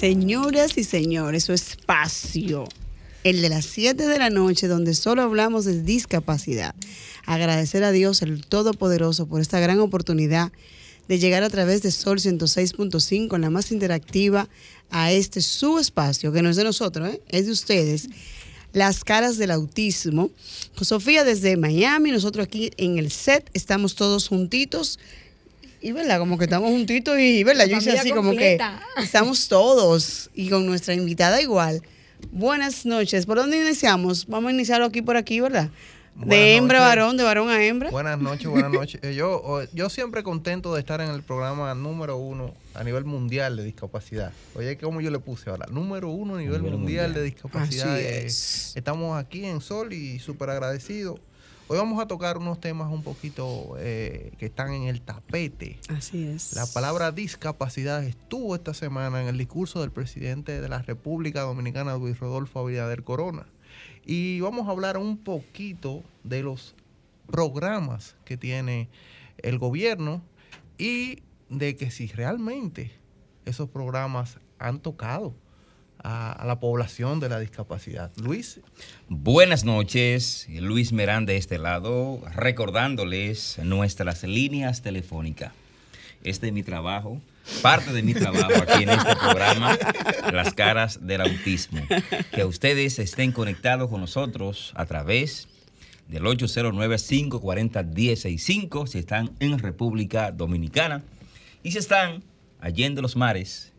Señoras y señores, su espacio, el de las 7 de la noche, donde solo hablamos de discapacidad. Agradecer a Dios, el Todopoderoso, por esta gran oportunidad de llegar a través de Sol 106.5, la más interactiva, a este su espacio, que no es de nosotros, ¿eh? es de ustedes. Las caras del autismo. Sofía desde Miami, nosotros aquí en el set, estamos todos juntitos y verdad, como que estamos juntitos y verdad, yo hice así como que estamos todos y con nuestra invitada igual. Buenas noches. ¿Por dónde iniciamos? Vamos a iniciarlo aquí por aquí, ¿verdad? de hembra a varón, de varón a hembra. Buenas noches, buenas noches. Eh, yo, yo siempre contento de estar en el programa número uno a nivel mundial de discapacidad. Oye, ¿cómo yo le puse ahora? Número uno a nivel, mundial, de discapacidad. Eh, estamos aquí en Sol y súper agradecidos Hoy vamos a tocar unos temas un poquito eh, que están en el tapete. Así es. La palabra discapacidad estuvo esta semana en el discurso del presidente de la República Dominicana, Luis Rodolfo Abinader Corona. Y vamos a hablar un poquito de los programas que tiene el gobierno y de que si realmente esos programas han tocado a, la población de la discapacidad. Luis. Buenas noches, Luis Merán de este lado, recordándoles nuestras líneas telefónicas. Este es mi trabajo, parte de mi trabajo aquí en este programa, Las Caras del Autismo. Que ustedes estén conectados con nosotros a través del 809-540-1065 si están en República Dominicana y si están allí en los mares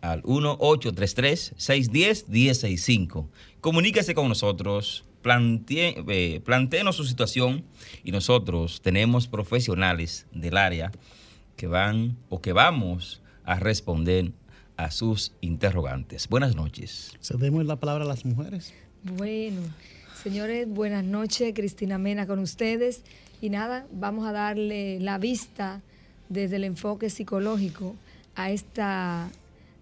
al 1-833-610-1065. Comuníquese con nosotros, plantee, eh, planteenos su situación y nosotros tenemos profesionales del área que van o que vamos a responder a sus interrogantes. Buenas noches. Cedemos la palabra a las mujeres. Bueno, señores, buenas noches. Cristina Mena con ustedes. Y nada, vamos a darle la vista desde el enfoque psicológico a esta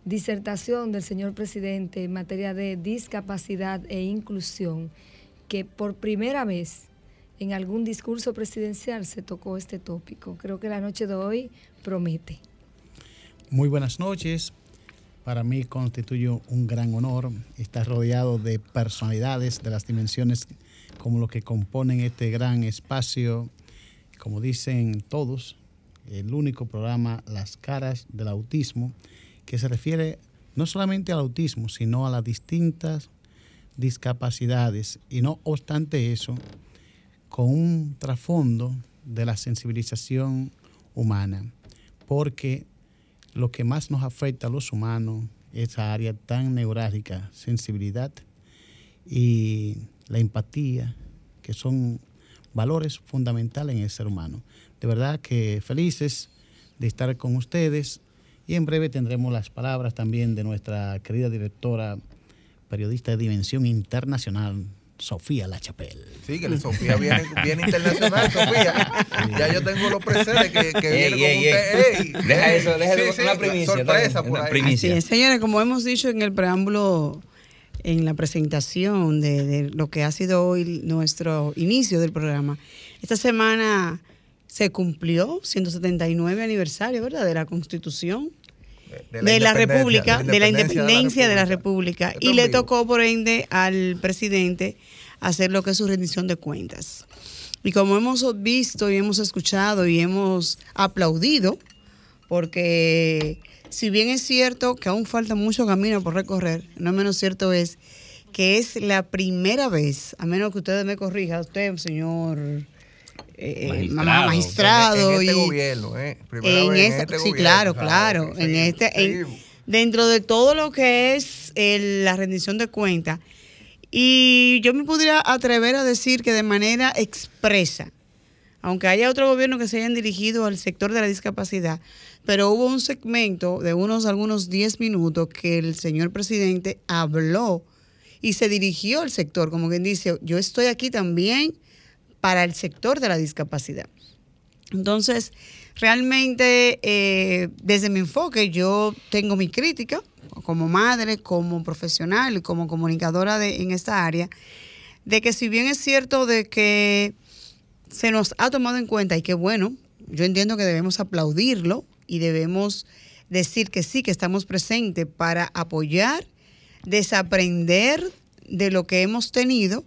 disertación del señor presidente en materia de discapacidad e inclusión, que por primera vez en algún discurso presidencial se tocó este tópico. Creo que la noche de hoy promete. Muy buenas noches. Para mí constituye un gran honor estar rodeado de personalidades de las dimensiones como lo que componen este gran espacio, como dicen todos, el único programa Las caras del autismo, que se refiere no solamente al autismo, sino a las distintas discapacidades y no obstante eso, con un trasfondo de la sensibilización humana, porque lo que más nos afecta a los humanos es esa área tan neurálgica, sensibilidad y la empatía, que son valores fundamentales en el ser humano. De verdad que felices de estar con ustedes y en breve tendremos las palabras también de nuestra querida directora, periodista de dimensión internacional, Sofía La Chapelle. Sí, que Sofía viene, viene internacional, Sofía. Ya yo tengo los presentes que, que viene con usted. deja eso, deja eso, una primicia. Sorpresa por ahí. Primicia. señores, como hemos dicho en el preámbulo, en la presentación de, de lo que ha sido hoy nuestro inicio del programa, esta semana se cumplió 179 aniversario, ¿verdad? De la Constitución de la, República, de la independencia de la República. y le tocó, por ende, al presidente hacer lo que es su rendición de cuentas. Y como hemos visto y hemos escuchado y hemos aplaudido, porque si bien es cierto que aún falta mucho camino por recorrer, no menos cierto es que es la primera vez, a menos que ustedes me corrijan, usted, señor eh, Magistrado. mamá magistrado. En, este y- gobierno, ¿eh? Primera en vez en esa- este sí, gobierno, claro, claro. En este, en- dentro de todo lo que es el- la rendición de cuentas. Y yo me pudiera atrever a decir que de manera expresa, aunque haya otro gobierno que se hayan dirigido al sector de la discapacidad, pero hubo un segmento de unos algunos 10 minutos que el señor presidente habló y se dirigió al sector, como quien dice, yo estoy aquí también para el sector de la discapacidad. Entonces, realmente, eh, desde mi enfoque, yo tengo mi crítica como madre, como profesional como comunicadora de, en esta área, de que si bien es cierto de que se nos ha tomado en cuenta y que bueno, yo entiendo que debemos aplaudirlo y debemos decir que sí, que estamos presentes para apoyar, desaprender de lo que hemos tenido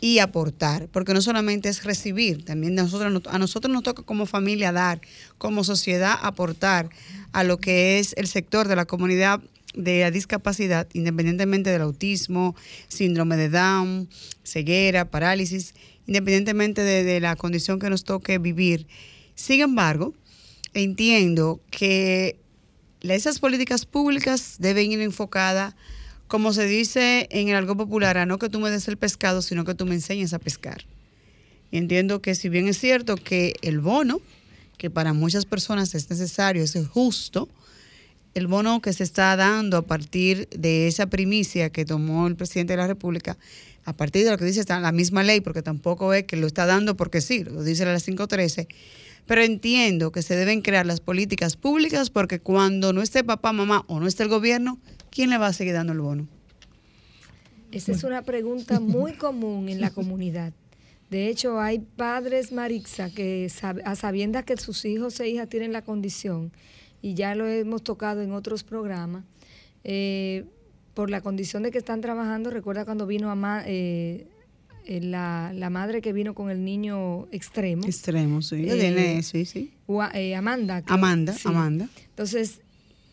y aportar, porque no solamente es recibir, también nosotros, nos- a nosotros nos toca como familia dar, como sociedad aportar a lo que es el sector de la comunidad de la discapacidad, independientemente del autismo, síndrome de Down, ceguera, parálisis, independientemente de, de la condición que nos toque vivir. Sin embargo, entiendo que esas políticas públicas deben ir enfocadas, como se dice en el algo popular, a no que tú me des el pescado, sino que tú me enseñes a pescar. Y entiendo que si bien es cierto que el bono, que para muchas personas es necesario, es justo, el bono que se está dando a partir de esa primicia que tomó el presidente de la República, a partir de lo que dice está la misma ley, porque tampoco es que lo está dando porque sí, lo dice la 513, pero entiendo que se deben crear las políticas públicas porque cuando no esté papá, mamá o no esté el gobierno, ¿quién le va a seguir dando el bono? Esa es una pregunta muy común en la comunidad. De hecho, hay padres Marixa que a sabiendas que sus hijos e hijas tienen la condición, y ya lo hemos tocado en otros programas, eh, por la condición de que están trabajando, recuerda cuando vino a ma- eh, eh, la, la madre que vino con el niño extremo, Extremo, sí. Eh, sí, sí. Amanda. Amanda, sí. Amanda. Entonces,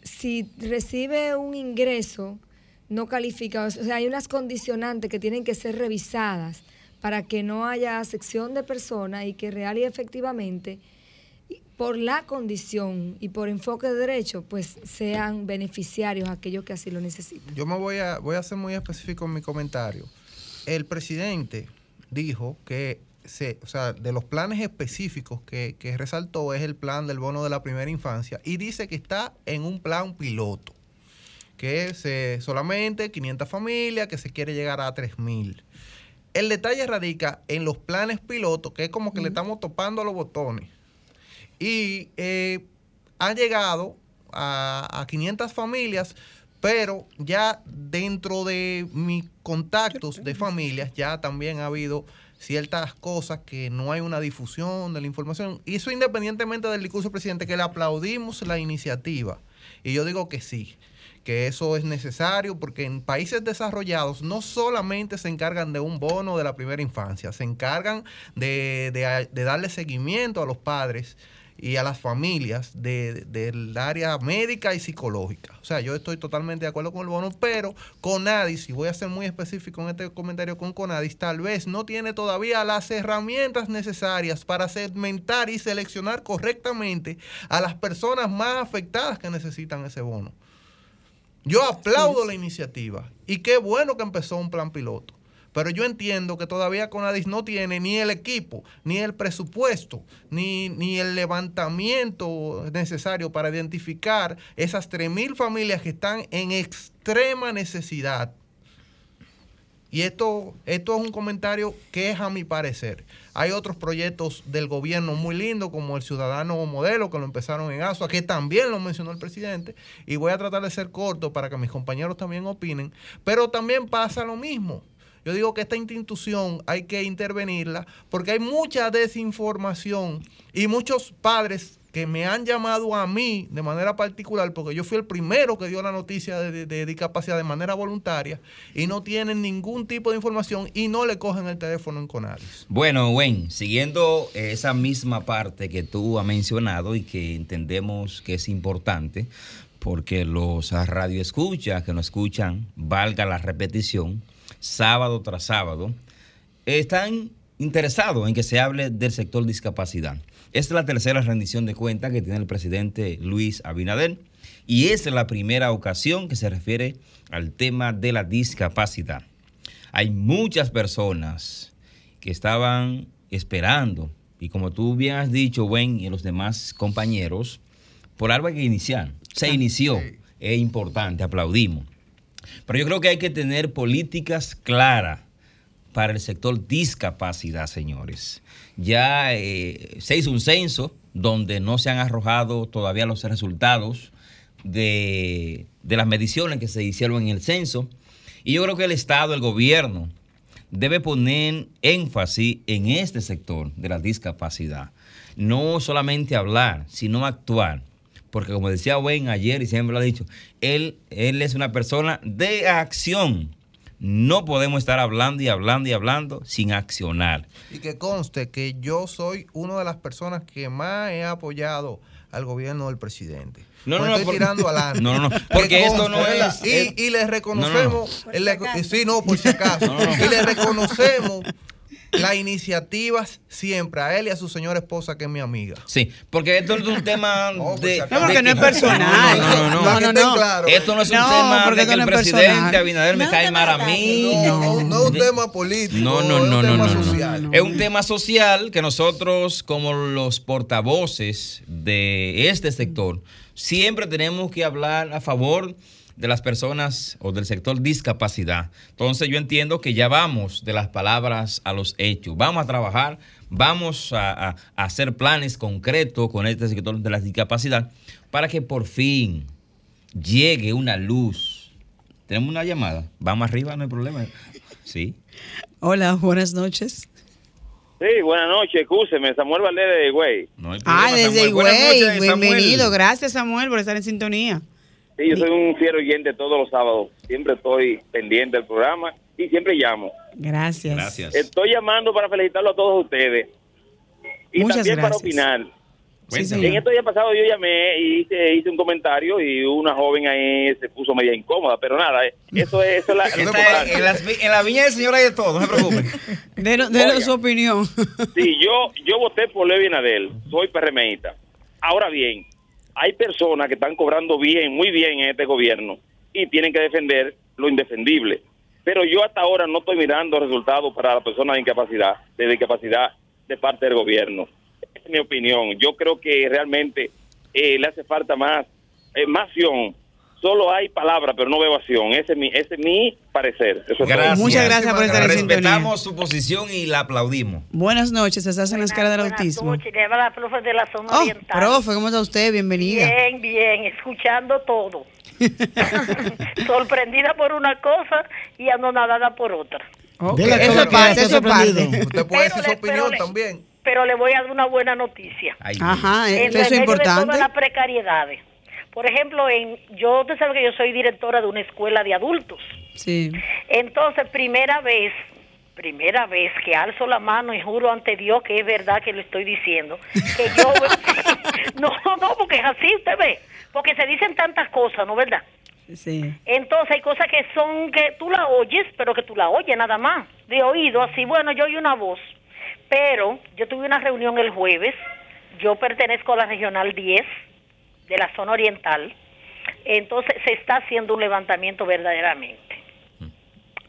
si recibe un ingreso no calificado, o sea, hay unas condicionantes que tienen que ser revisadas para que no haya sección de personas y que real y efectivamente, por la condición y por enfoque de derecho, pues sean beneficiarios aquellos que así lo necesitan. Yo me voy a, voy a ser muy específico en mi comentario. El presidente dijo que se, o sea, de los planes específicos que, que resaltó es el plan del bono de la primera infancia y dice que está en un plan piloto, que es eh, solamente 500 familias, que se quiere llegar a 3000. El detalle radica en los planes pilotos, que es como que le estamos topando a los botones. Y eh, ha llegado a, a 500 familias, pero ya dentro de mis contactos de familias ya también ha habido ciertas cosas que no hay una difusión de la información. Y eso independientemente del discurso presidente, que le aplaudimos la iniciativa. Y yo digo que sí, que eso es necesario porque en países desarrollados no solamente se encargan de un bono de la primera infancia, se encargan de- de darle seguimiento a los padres y a las familias de- del área médica y psicológica. O sea, yo estoy totalmente de acuerdo con el bono, pero Conadis, y voy a ser muy específico en este comentario con Conadis, tal vez no tiene todavía las herramientas necesarias para segmentar y seleccionar correctamente a las personas más afectadas que necesitan ese bono. Yo aplaudo la iniciativa y qué bueno que empezó un plan piloto. Pero yo entiendo que todavía Conadis no tiene ni el equipo, ni el presupuesto, ni, ni el levantamiento necesario para identificar esas 3.000 familias que están en extrema necesidad. Y esto, esto es un comentario que es a mi parecer. Hay otros proyectos del gobierno muy lindos, como el Ciudadano Modelo, que lo empezaron en ASUA, que también lo mencionó el presidente. Y voy a tratar de ser corto para que mis compañeros también opinen. Pero también pasa lo mismo. Yo digo que esta institución hay que intervenirla porque hay mucha desinformación y muchos padres que me han llamado a mí de manera particular, porque yo fui el primero que dio la noticia de, de- discapacidad de manera voluntaria, y no tienen ningún tipo de información y no le cogen el teléfono en Conadis. Bueno, Wayne, siguiendo esa misma parte que tú has mencionado y que entendemos que es importante, porque los radioescuchas que nos escuchan, valga la repetición, sábado tras sábado, están interesado en que se hable del sector discapacidad. Esta es la tercera rendición de cuentas que tiene el presidente Luis Abinader y es la primera ocasión que se refiere al tema de la discapacidad. Hay muchas personas que estaban esperando y como tú bien has dicho, Gwen y los demás compañeros, por algo hay que iniciar. Se inició, es importante, aplaudimos. Pero yo creo que hay que tener políticas claras para el sector discapacidad, señores. Ya eh, se hizo un censo donde no se han arrojado todavía los resultados de, de las mediciones que se hicieron en el censo. Y yo creo que el Estado, el gobierno, debe poner énfasis en este sector de la discapacidad. No solamente hablar, sino actuar. Porque como decía Wayne ayer y siempre lo ha dicho, él, él es una persona de acción. No podemos estar hablando y hablando y hablando sin accionar. Y que conste que yo soy una de las personas que más he apoyado al gobierno del presidente. No, no, no, estoy por- tirando adelante. No, no, no, Que porque esto no es- Y, es- y le reconocemos. No, el eco- sí, no, por si acaso. No, no. Y le reconocemos las iniciativas siempre a él y a su señora esposa, que es mi amiga. Sí, porque esto no es un tema de... No, porque de no es personal. No, no, no, no. No, claros. Esto no es un No, tema de que el presidente. Abinader me No, cae no, mal a no, mí. No, no es un tema político. No, no, es un no, no, tema no, no, social. no. Es un tema social que nosotros, como los portavoces de este sector, siempre tenemos que hablar a favor de las personas o del sector discapacidad. Entonces yo entiendo que ya vamos de las palabras a los hechos. Vamos a trabajar, vamos a, a- a hacer planes concretos con este sector de la discapacidad para que por fin llegue una luz. Tenemos una llamada. Vamos arriba, no hay problema. Sí. Hola, buenas noches. Sí, buenas noches, escúcheme, Samuel Valdés de Güey. No hay Ah, desde Higüey. Bienvenido. Gracias, Samuel, por estar en sintonía. Sí, yo soy un fiel oyente todos los sábados. Siempre estoy pendiente del programa y siempre llamo. Gracias. Gracias. Estoy llamando para felicitarlo a todos ustedes. Y Muchas también para gracias. opinar. Sí. En estos días pasados yo llamé y hice, hice un comentario y una joven ahí se puso media incómoda, pero nada, eh, eso es, eso es la... en, vi- en la viña del Señor hay de todo, no se preocupe. Denos, su opinión. Sí, yo, yo voté por Levi Nadel, soy PRMista. Ahora bien, hay personas que están cobrando bien, muy bien en este gobierno y tienen que defender lo indefendible. Pero yo hasta ahora no estoy mirando resultados para las personas de incapacidad, de discapacidad de parte del gobierno. Es mi opinión. Yo creo que realmente eh, le hace falta más, eh, más acción. Solo hay palabras, pero no veo acción. Ese es mi, ese es mi parecer. Eso es todo. Gracias. Muchas gracias por estar sintonía. Respetamos su posición y la aplaudimos. Buenas noches, estás en la escala del Buenas autismo. noches, le habla la profe de la zona Oh, oriental. profe, ¿cómo está usted? Bienvenida. Bien, bien, escuchando todo. Sorprendida por una cosa y anonadada por otra. Eso es que parte, está eso es parte. sorprendido. Usted puede decir su opinión le- también. Pero le voy a dar una buena noticia. Ay, Ajá, En eso es remedio de importante. todas las precariedades. Por ejemplo, en, yo, usted sabe que yo soy directora de una escuela de adultos. Sí. Entonces, primera vez, primera vez que alzo la mano y juro ante Dios que es verdad que lo estoy diciendo, que yo... no, no, porque es así, usted ve, porque se dicen tantas cosas, ¿no verdad? Sí. Entonces hay cosas que son que tú la oyes, pero que tú la oyes nada más, de oído, así, bueno, yo oí una voz, pero yo tuve una reunión el jueves, yo pertenezco a la Regional 10 de la zona oriental, entonces se está haciendo un levantamiento verdaderamente.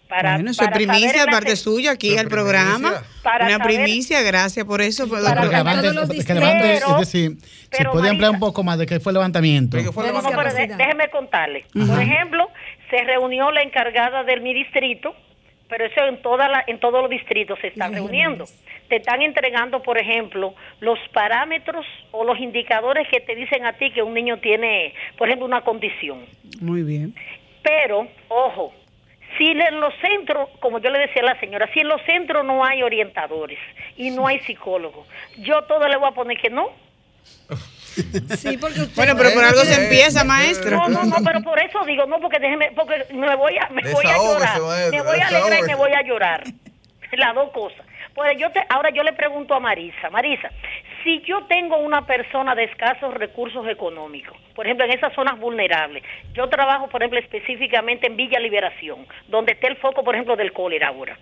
Para, bueno, eso es primicia de la parte se- suya aquí al programa. Para Una saber- primicia, gracias por eso. por- Para Que levante, que levante, Pero- es decir, si puede ampliar un poco más de qué fue el levantamiento. ¿De qué fue De la No, no, pero de- discapacidad. déjeme contarle. Por ejemplo, se reunió la encargada de mi distrito, pero eso en toda la, en todos los distritos se está reuniendo. Te están entregando, por ejemplo, los parámetros o los indicadores que te dicen a ti que un niño tiene, por ejemplo, una condición. Muy bien. Pero, ojo, si en los centros, como yo le decía a la señora, si en los centros no hay orientadores y no hay psicólogos, yo todo le voy a poner que no. Sí, porque usted Bueno, pero por algo se empieza, maestro. No, no, no, pero por eso digo, no, porque déjeme, porque me voy a, me voy a llorar, maestro, me voy a alegrar y me voy a llorar. Las dos cosas. Pues yo te, ahora yo le pregunto a Marisa, Marisa, si yo tengo una persona de escasos recursos económicos, por ejemplo, en esas zonas vulnerables, yo trabajo, por ejemplo, específicamente en Villa Liberación, donde está el foco, por ejemplo, del cólera ahora.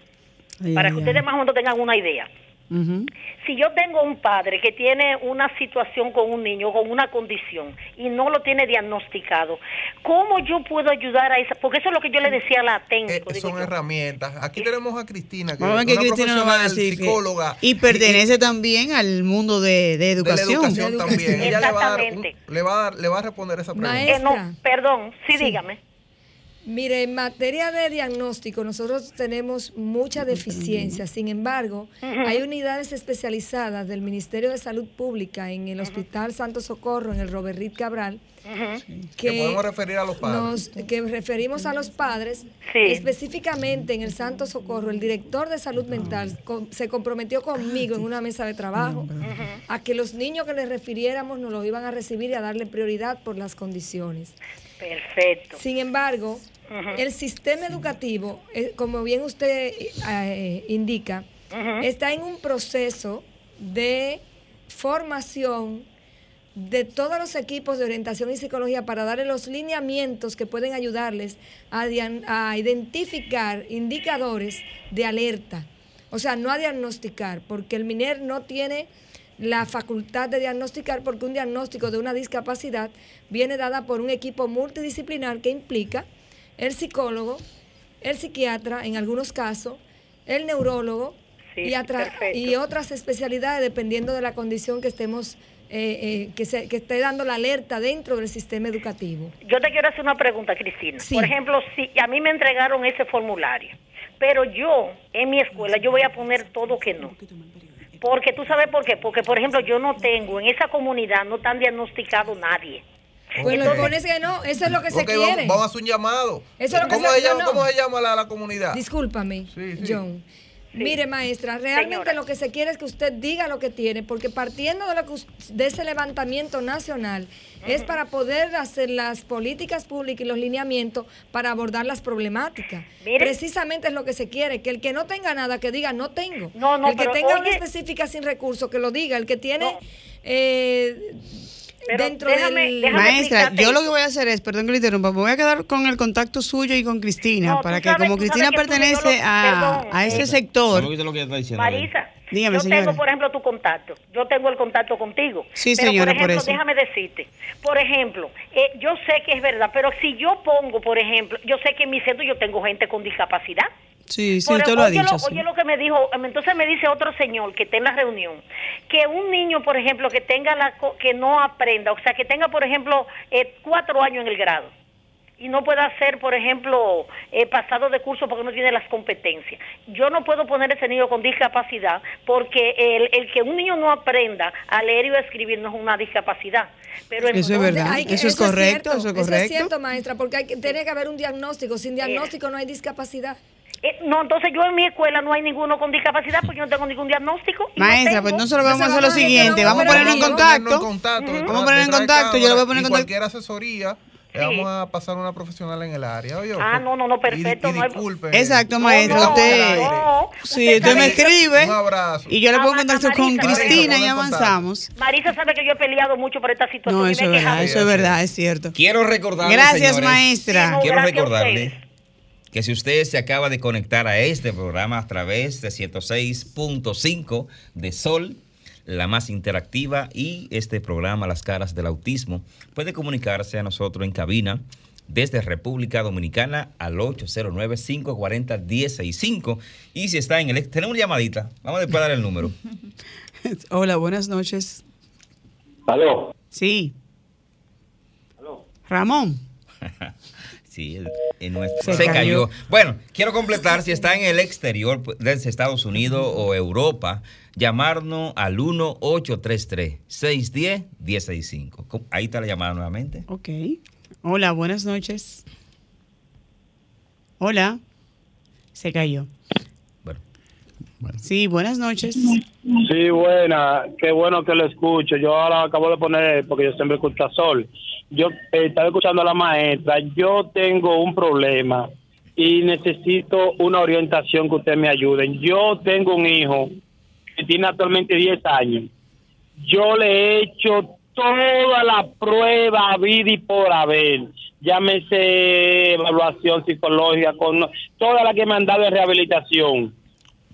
Ay, para ay, que ay. ustedes más o menos tengan una idea. Ujú. Si yo tengo un padre que tiene una situación con un niño, con una condición, y no lo tiene diagnosticado, ¿cómo yo puedo ayudar a esa? Porque eso es lo que yo le decía a la Eh, digo son yo. herramientas. Aquí tenemos a Cristina, que Vamos es que una Cristina nos va a decir que- psicóloga. y pertenece también al mundo de, de de la educación. educación De también. educación. Ella le va, a dar un- le, va a dar- le va a responder esa pregunta. Maestra. Eh, no, perdón, sí, Sí. dígame. Mire, en materia de diagnóstico, nosotros tenemos mucha deficiencia. Sin embargo, hay unidades especializadas del Ministerio de Salud Pública en el Hospital Santo Socorro, en el Robert Reed Cabral, Que podemos referir a los padres. nos- que referimos a los padres. Sí. Específicamente en el Santo Socorro, el director de salud mental se comprometió conmigo en una mesa de trabajo a que los niños que le refiriéramos nos los iban a recibir y a darle prioridad por las condiciones. Perfecto. Sin embargo, el sistema educativo, eh, como bien usted eh, indica, está en un proceso de formación de todos los equipos de orientación y psicología para darle los lineamientos que pueden ayudarles a, a identificar indicadores de alerta. O sea, no a diagnosticar, porque el MINER no tiene la facultad de diagnosticar porque un diagnóstico de una discapacidad viene dada por un equipo multidisciplinar que implica el psicólogo, el psiquiatra en algunos casos, el neurólogo Sí, y, y otras especialidades dependiendo de la condición que estemos eh, eh, que, se, que esté dando la alerta dentro del sistema educativo. Yo te quiero hacer una pregunta, Cristina. Sí. Por ejemplo, si a mí me entregaron ese formulario, pero yo en mi escuela yo voy a poner todo que no. Porque tú sabes por qué, porque por ejemplo yo no tengo, en esa comunidad no están diagnosticado nadie. Pues lo pones que no, eso es lo que se Ok, vamos, quiere. vamos a hacer un llamado. Eso es lo que ¿Cómo, se- se llama, no, no. ¿Cómo se llama la, la comunidad? Discúlpame, Sí, sí. John. Mire, maestra, realmente Señora. lo que se quiere es que usted diga lo que tiene, porque partiendo de, lo que de ese levantamiento nacional, es para poder hacer las políticas públicas y los lineamientos para abordar las problemáticas. Mire. Precisamente es lo que se quiere, que el que no tenga nada, que diga no tengo. No, no, el que tenga una específica sin recursos, que lo diga. El que tiene No. eh, Pero dentro déjame- del... déjame- Maestra, yo lo que voy a hacer es, perdón que le interrumpa, me voy a quedar con el contacto suyo y con Cristina, No, para que sabes- como Cristina pertenece lo- a, perdón, a ese eh, sector, ¿No viste lo que ella está diciendo? Marisa, Dígame, yo señora. tengo, por ejemplo, tu contacto. Yo tengo el contacto contigo. Sí, pero, señora, por por ejemplo, eso. déjame decirte. Por ejemplo, eh, yo sé que es verdad, pero si yo pongo, por ejemplo, yo sé que en mi centro yo tengo gente con discapacidad. Sí, sí, Por- usted lo ha oye, dicho. lo, sí. oye lo que me dijo, entonces me dice otro señor que está en la reunión, que un niño, por ejemplo, que tenga la, co- que no aprenda, o sea, que tenga, por ejemplo, eh, cuatro años en el grado y no pueda ser, por ejemplo, eh, pasado de curso porque no tiene las competencias. Yo no puedo poner ese niño con discapacidad porque el, el que un niño no aprenda a leer y a escribir no es una discapacidad. Pero Eso es entonces- verdad. Hay Eso es correcto, cierto, eso es Eso es correcto. cierto, maestra, porque hay que, tiene que haber un diagnóstico. Sin diagnóstico no hay discapacidad. Eh, no, entonces yo en mi escuela no hay ninguno con discapacidad porque yo no tengo ningún diagnóstico. no Maestra, tengo. pues nosotros vamos a hacer lo siguiente, vamos a ponernos en contacto. Ponernos. Vamos a detrás- poner en contacto, yo lo voy a poner en contacto. cualquier asesoría, le Sí. vamos a pasar a una profesional en el área. oye, Ah, pues, no, no, no, perfecto, Y, no disculpe. Exacto, No, maestra, no, usted, no, sí, usted usted me escribe Un abrazo. y yo le pongo en contacto Marisa, con Cristina y avanzamos. Marisa sabe que yo he peleado mucho por esta situación. No, y eso me es he quejado. verdad, eso es verdad, es cierto. Quiero recordarle, Gracias, señores, maestra. Sí, Quiero recordarle. Que si usted se acaba de conectar a este programa a través de 106.5 de Sol, la más interactiva, y este programa Las Caras del Autismo, puede comunicarse a nosotros en cabina desde República Dominicana al 809-540-1065. Y si está en el... Tenemos una llamadita. Vamos después a dar el número. Hola, buenas noches. Aló. Sí. Ramón. Sí, el- en nuestro- Se se, cayó. cayó. Bueno, quiero completar, si está en el exterior pues, desde Estados Unidos o Europa, llamarnos al 1-833-610-1065. ¿Cómo? Ahí está la llamada nuevamente. Ok. Hola, buenas noches. Hola. Se cayó. Bueno, Sí, buenas noches. Sí, buena. Qué bueno que lo escucho. Yo ahora acabo de poner, porque yo siempre escucho a Sol. Yo eh, estaba escuchando a la maestra. Yo tengo un problema y necesito una orientación que ustedes me ayuden. Yo tengo un hijo que tiene actualmente 10 años. Yo le he hecho toda la prueba vida y por haber. Llámese evaluación psicológica, con toda la que me han dado de rehabilitación.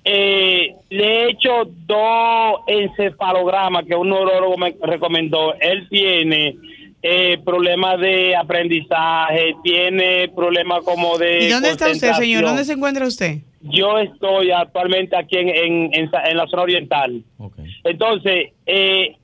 eh, le he hecho dos encefalogramas que un neurólogo me recomendó. Él tiene eh, problemas de aprendizaje, tiene problemas como de. ¿Y dónde está usted, señor? ¿Dónde se encuentra usted? Yo estoy actualmente aquí en, en, en, en la zona oriental. Entonces, eh,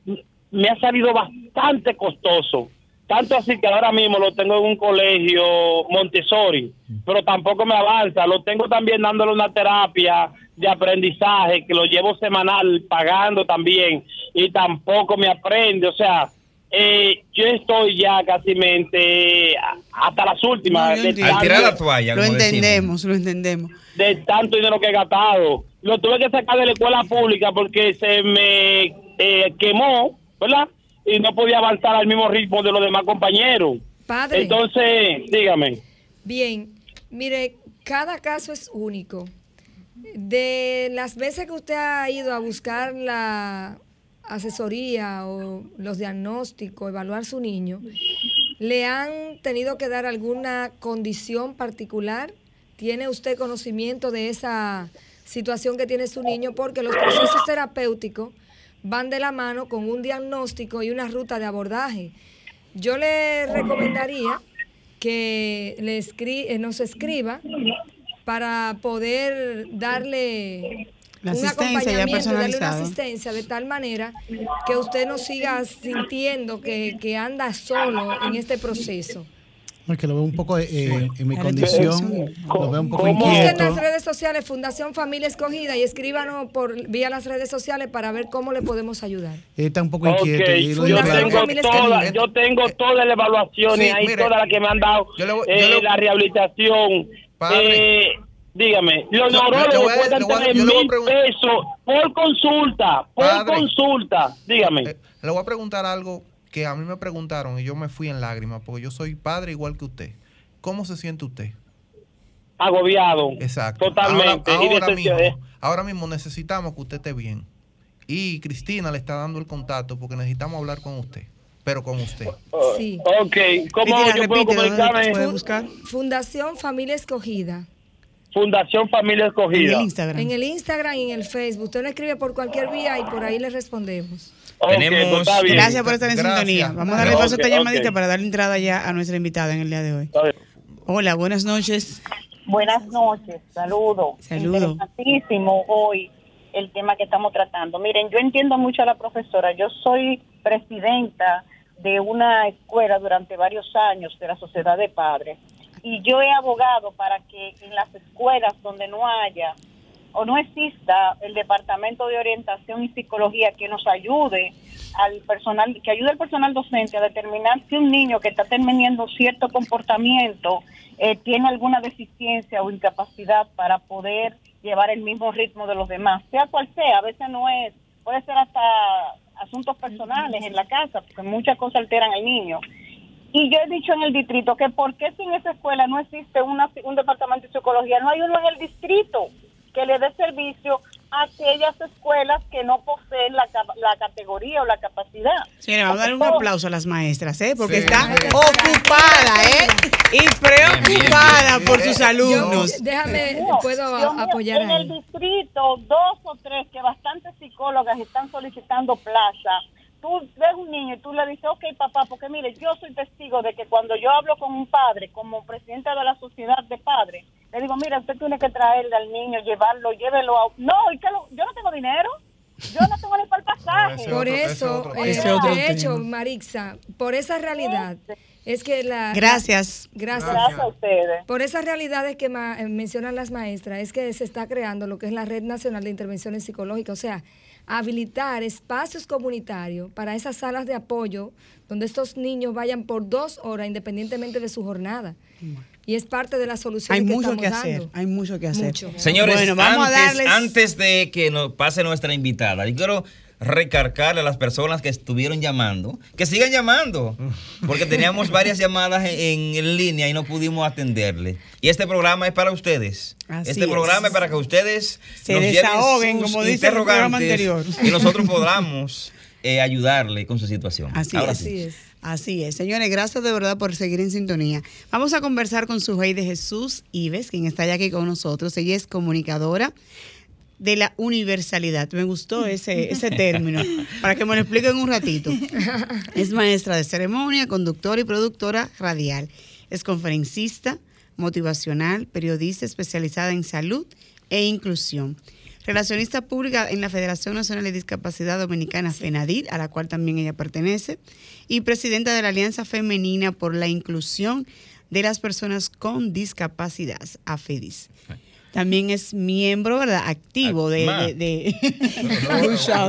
me ha salido bastante costoso. Tanto así que ahora mismo lo tengo en un colegio Montessori, pero tampoco me avanza. Lo tengo también dándole una terapia de aprendizaje que lo llevo semanal pagando también y tampoco me aprende. O sea, eh, yo estoy ya casi hasta las últimas. No, de. Al tirar la toalla, Lo decimos. entendemos, lo entendemos. de tanto dinero que he gastado. Lo tuve que sacar de la escuela pública porque se me eh, quemó, ¿verdad? Y no podía avanzar al mismo ritmo de los demás compañeros. Padre. Entonces, dígame. Bien, mire, cada caso es único. De las veces que usted ha ido a buscar la asesoría o los diagnósticos, evaluar su niño, ¿le han tenido que dar alguna condición particular? ¿Tiene usted conocimiento de esa situación que tiene su niño? Porque los procesos terapéuticos van de la mano con un diagnóstico y una ruta de abordaje. Yo le recomendaría que le escri- eh, nos escriba para poder darle La un acompañamiento, y darle una asistencia de tal manera que usted no siga sintiendo que, que anda solo en este proceso. No, es que lo veo un poco eh, en mi condición, lo veo un poco inquieto. las redes sociales Fundación Familia Escogida y escríbanos por vía las redes sociales para ver cómo le podemos ayudar. Está un poco inquieto. y lo yo tengo, toda, yo tengo toda la evaluación y Sí, ahí mire, toda la que me han dado, yo le voy- eh, yo le- la rehabilitación. Padre. Eh, dígame, los neurólogos le voy a- cuestan tres mil pesos por consulta, por Padre. consulta. Dígame. Eh, le voy a preguntar algo que a mí me preguntaron y yo me fui en lágrimas porque yo soy padre igual que usted. ¿Cómo se siente usted? agobiado. Exacto. Totalmente. Ahora, mismo, ahora mismo necesitamos que usted esté bien. Y Cristina le está dando el contacto porque necesitamos hablar con usted. Pero con usted. Sí. Ok, ¿cómo Cristina, yo puedo repite, ¿dónde comunicarme? te puede buscar? Fundación Familia Escogida. Fundación Familia En Escogida. el Instagram. En el Instagram y en el Facebook. Usted lo escribe por cualquier vía y por ahí le respondemos. Ok, Tenemos- pues. Gracias por estar en Gracias. sintonía. Vamos a darle paso a esta llamadita para darle entrada ya a nuestra invitada en el día de hoy. Hola, buenas noches. Buenas noches, saludos. Saludo. Interesantísimo hoy el tema que estamos tratando. Miren, yo entiendo mucho a la profesora. Yo soy presidenta de una escuela durante varios años de la Sociedad de Padres y yo he abogado para que en las escuelas donde no haya o no exista el departamento de orientación y psicología que nos ayude al personal, que ayude al personal docente a determinar si un niño que está teniendo cierto comportamiento eh, tiene alguna deficiencia o incapacidad para poder llevar el mismo ritmo de los demás, sea cual sea, a veces no es, puede ser hasta asuntos personales en la casa, porque muchas cosas alteran al niño. Y yo he dicho en el distrito que por qué si en esa escuela no existe una, un departamento de psicología, no hay uno en el distrito que le dé servicio a aquellas escuelas que no poseen la, la categoría o la capacidad. Señora, vamos a dar un aplauso a las maestras, ¿eh? Porque Sí. está ocupada, ¿eh? Y preocupada por sus Yo, alumnos. déjame, Dios puedo apoyar En ahí. el distrito, dos o tres, que bastantes psicólogas están solicitando plaza. Tú ves un niño y tú le dices, ok, papá, porque mire, yo soy testigo de que cuando yo hablo con un padre, como presidenta de la sociedad de padres, le digo, mira, usted tiene que traerle al niño, llevarlo, llévelo a... No, ¿y qué lo- yo no tengo dinero. Yo no tengo ni para el pasaje. Por ese eso, otro eh. Ese de hecho. Marixa, por esa realidad, es que la... Gracias. Gracias. Gracias a ustedes. Por esas realidades que ma- mencionan las maestras, es que se está creando lo que es la Red Nacional de Intervenciones Psicológicas, o sea, habilitar espacios comunitarios para esas salas de apoyo donde estos niños vayan por dos horas independientemente de su jornada. Y es parte de la solución Hay que mucho estamos que hacer, dando. hay mucho que hacer. Mucho. Señores, Bueno, vamos antes, a darles... antes de que nos pase nuestra invitada, yo quiero recargarle a las personas que estuvieron llamando, que sigan llamando, porque teníamos varias llamadas en, en línea y no pudimos atenderle. Y este programa es para ustedes. Así este es. programa es para que ustedes Se nos desahoguen, como dice el programa interrogantes anterior. y nosotros podamos eh, ayudarle con su situación. Así Ahora es. sí. Así es. Así es. Señores, gracias de verdad por seguir en sintonía. Vamos a conversar con su rey de Jesús, Ives, quien está ya aquí con nosotros. Ella es comunicadora, de la universalidad. Me gustó ese, ese término, para que me lo expliquen un ratito. Es maestra de ceremonia, conductora y productora radial. Es conferencista, motivacional, periodista especializada en salud e inclusión. Relacionista pública en la Federación Nacional de Discapacidad Dominicana, FENADIR, a la cual también ella pertenece, y presidenta de la Alianza Femenina por la Inclusión de las Personas con Discapacidad, AFEDIS. También es miembro, ¿verdad? Activo de... Ma. de- de-. Ah.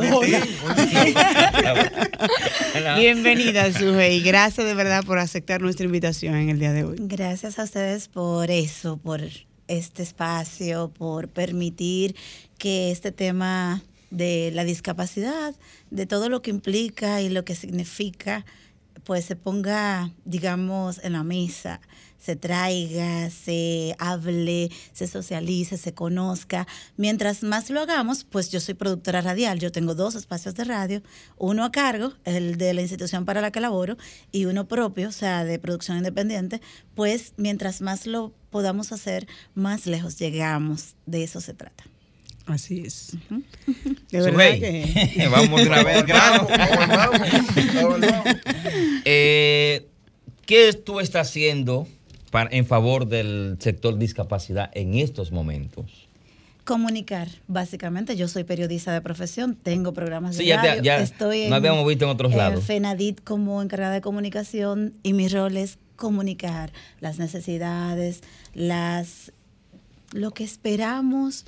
Bienvenida, Suje, y gracias de verdad por aceptar nuestra invitación en el día de hoy. Gracias a ustedes por eso, por este espacio, por permitir que este tema de la discapacidad, de todo lo que implica y lo que significa, pues se ponga, digamos, en la mesa, se traiga, se hable, se socialice, se conozca. Mientras más lo hagamos, pues yo soy productora radial, yo tengo dos espacios de radio, uno a cargo, el de la institución para la que laboro, y uno propio, o sea, de producción independiente, pues mientras más lo podamos hacer, más lejos llegamos. De eso se trata. Así es. De Sujei, verdad que... Vamos de una vez al grano. Eh, ¿Qué tú estás haciendo para- en favor del sector discapacidad en estos momentos? Comunicar, básicamente. Yo soy periodista de profesión, tengo programas de Sí, ya te- radio, ya estoy en, habíamos visto en otros lados. FENADIT como encargada de comunicación y mi rol es comunicar las necesidades, las lo que esperamos.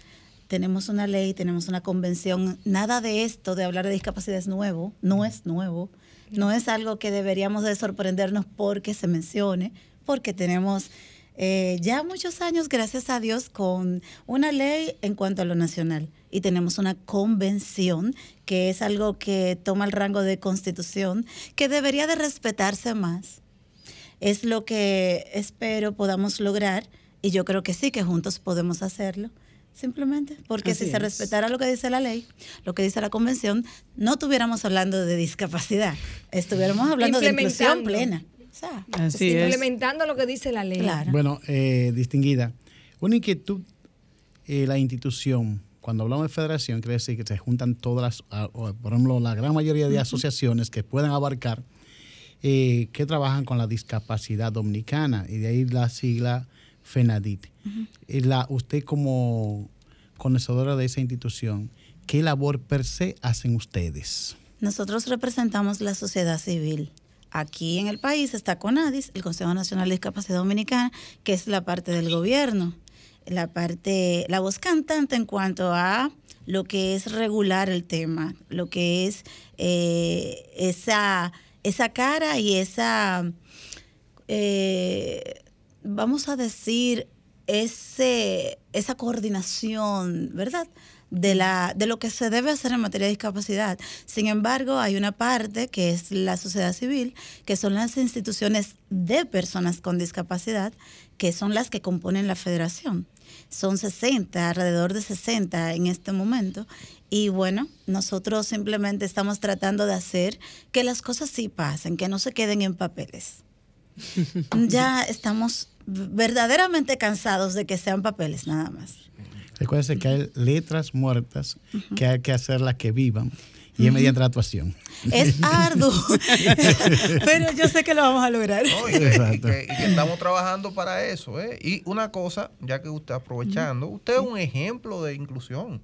Tenemos una ley, tenemos una convención. Nada de esto de hablar de discapacidad es nuevo, no es nuevo. No es algo que deberíamos de sorprendernos porque se mencione, porque tenemos eh, ya muchos años, gracias a Dios, con una ley en cuanto a lo nacional. Y tenemos una convención que es algo que toma el rango de constitución, que debería de respetarse más. Es lo que espero podamos lograr y yo creo que sí, que juntos podemos hacerlo. Simplemente, porque Así si se es. respetara lo que dice la ley, lo que dice la convención, no estuviéramos hablando de discapacidad, estuviéramos hablando de inclusión plena. O sea, Así es. Implementando lo que dice la ley. Claro. Bueno, eh, distinguida, una inquietud, eh, la institución, cuando hablamos de federación, quiere decir que se juntan todas las, ah, o, por ejemplo, la gran mayoría de asociaciones que puedan abarcar, eh, que trabajan con la discapacidad dominicana, y de ahí la sigla FENADIT. La, usted como conocedora de esa institución, ¿qué labor per se hacen ustedes? Nosotros representamos la sociedad civil. Aquí en el país está CONADIS, el Consejo Nacional de Discapacidad Dominicana, que es la parte del gobierno, la parte, la voz cantante en cuanto a lo que es regular el tema, lo que es eh, esa, esa cara y esa, eh, vamos a decir, ese, esa coordinación, ¿verdad? De, la, de lo que se debe hacer en materia de discapacidad. Sin embargo, hay una parte que es la sociedad civil, que son las instituciones de personas con discapacidad, que son las que componen la federación. Son 60, alrededor de 60 en este momento. Y bueno, nosotros simplemente estamos tratando de hacer que las cosas sí pasen, que no se queden en papeles. ya estamos verdaderamente cansados de que sean papeles nada más. Recuérdense que hay letras muertas que hay que hacerlas que vivan y es mediante la actuación. Es arduo, pero yo sé que lo vamos a lograr. No, y, que, y Exacto. que- y que estamos trabajando para eso. ¿eh? Y una cosa, ya que usted aprovechando, usted es un ejemplo de inclusión,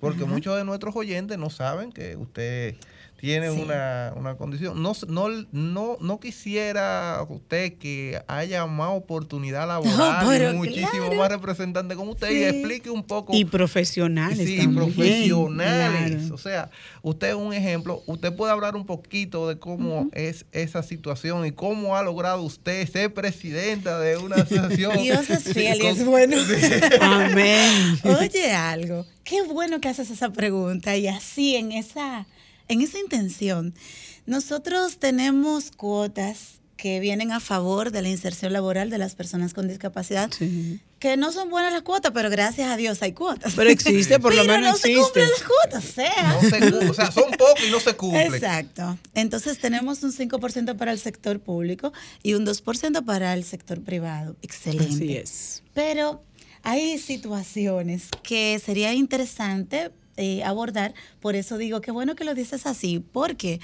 porque muchos de nuestros oyentes no saben que usted tiene Sí. una, una condición. No, no, no, no quisiera usted que haya más oportunidad laboral pero y muchísimo claro. más representantes como usted y explique un poco. Y profesionales Sí, también. profesionales. Claro. O sea, usted es un ejemplo. Usted puede hablar un poquito de cómo es esa situación y cómo ha logrado usted ser presidenta de una asociación. Dios es fiel y Con- es bueno. Amén. Oye algo, qué bueno que haces esa pregunta y así en esa, en esa intención. Nosotros tenemos cuotas que vienen a favor de la inserción laboral de las personas con discapacidad, Sí. que no son buenas las cuotas, pero gracias a Dios hay cuotas. Pero existe, por lo Pero menos no se cumplen las cuotas, o sea. No se cu- o sea, son pocos y no se cumplen. Exacto. Entonces tenemos un 5% para el sector público y un 2% para el sector privado. Excelente. Así es. Pero hay situaciones que sería interesante eh, abordar, por eso digo que bueno que lo dices así, ¿por qué?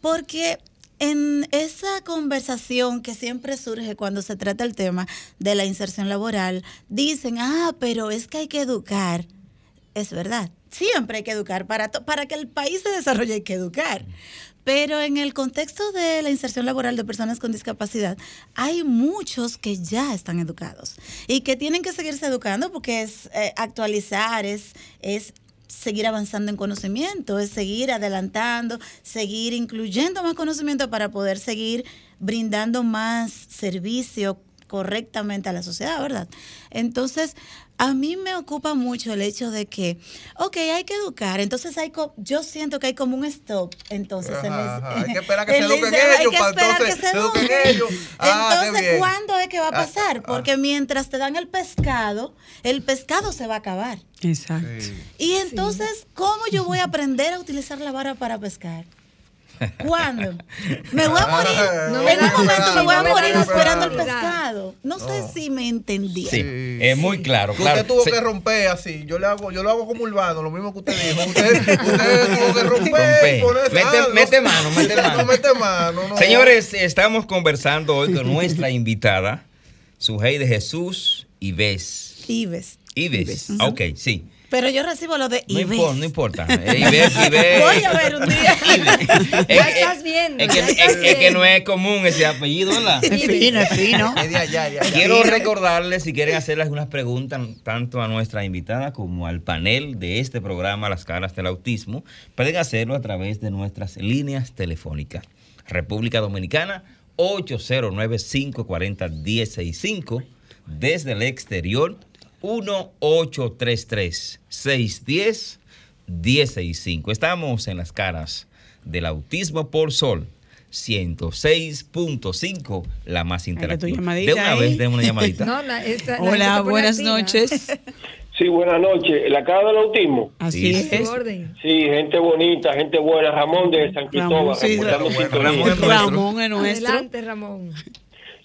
Porque en esa conversación que siempre surge cuando se trata el tema de la inserción laboral, dicen, ah, pero es que hay que educar. Es verdad, siempre hay que educar. Para, para que el país se desarrolle hay que educar. Pero en el contexto de la inserción laboral de personas con discapacidad, hay muchos que ya están educados y que tienen que seguirse educando porque es eh, actualizar, es, es seguir avanzando en conocimiento, es seguir adelantando, seguir incluyendo más conocimiento para poder seguir brindando más servicio correctamente a la sociedad, ¿verdad? Entonces, a mí me ocupa mucho el hecho de que, ok, hay que educar, entonces hay co- yo siento que hay como un stop, entonces en Ajá, el- ajá, hay que esperar que se eduquen hay ellos que para esperar entonces que se eduquen ellos. Ah, Entonces. ¿cuándo es que va a Ah, pasar? Porque mientras te dan el pescado, el pescado se va a acabar. Exacto. Y entonces, ¿cómo yo voy a aprender a utilizar la vara para pescar? ¿Cuándo? Me voy a morir. No, en un momento me voy a morir esperando el pescado. No sé si me entendí. Sí, es muy claro. Usted tuvo que romper así. Yo le hago, yo lo hago como urbano, lo mismo que usted dijo. Usted, usted tuvo que romper. Romper. y poner- Mete- ah, no. mete mano, mete mano. No mete mano. no. Señores, estamos conversando hoy con nuestra invitada, Sujei de Jesús Ives. Ives. Ives. Ujú. Ok, sí. Pero yo recibo lo de No Ives. importa, no importa. Eh, Ives, Ives. Voy a ver un día. Ya estás viendo. Es que, es- es no es común ese apellido, ¿verdad? Es fino, es fino. Quiero recordarles si quieren hacerle algunas preguntas tanto a nuestra invitada como al panel de este programa Las Caras del Autismo, pueden hacerlo a través de nuestras líneas telefónicas. República Dominicana 809-540-165. Desde el exterior 1833-610-165. Estamos en las caras del autismo por sol. 106.5, la más interactiva. De una ahí. vez, de una llamadita. No, la- esta- la gente Hola, buenas noches. Sí, buenas noches. La cara del autismo. Así Sí. es. Sí, gente bonita, gente buena. Ramón de San Cristóbal. Ramón, sí, Ramón es nuestro. Adelante, Ramón.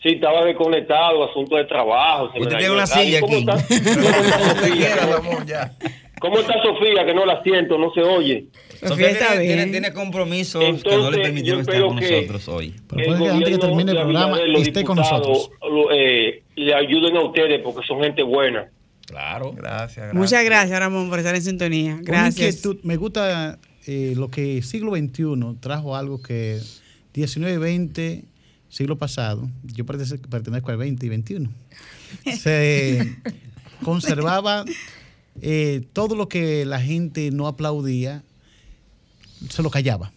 Sí, estaba desconectado, asunto de trabajo. se Usted tiene una silla ¿Cómo aquí. está, cómo está Sofía? Ramón, ya. ¿Cómo está Sofía? Que no la siento, no se oye. Sofía está tiene, tiene, bien. tiene compromisos que no le permitieron estar con nosotros hoy. Pero puede que antes que termine el programa esté con nosotros. lo- eh, le ayuden a ustedes porque son gente buena. Claro. Gracias, gracias. Muchas gracias, Ramón, por estar en sintonía. Gracias. Me gusta eh, lo que siglo XXI trajo algo que 19 y 20, siglo pasado, yo pertenezco al 20 y 21, se conservaba eh, todo lo que la gente no aplaudía, se lo callaba.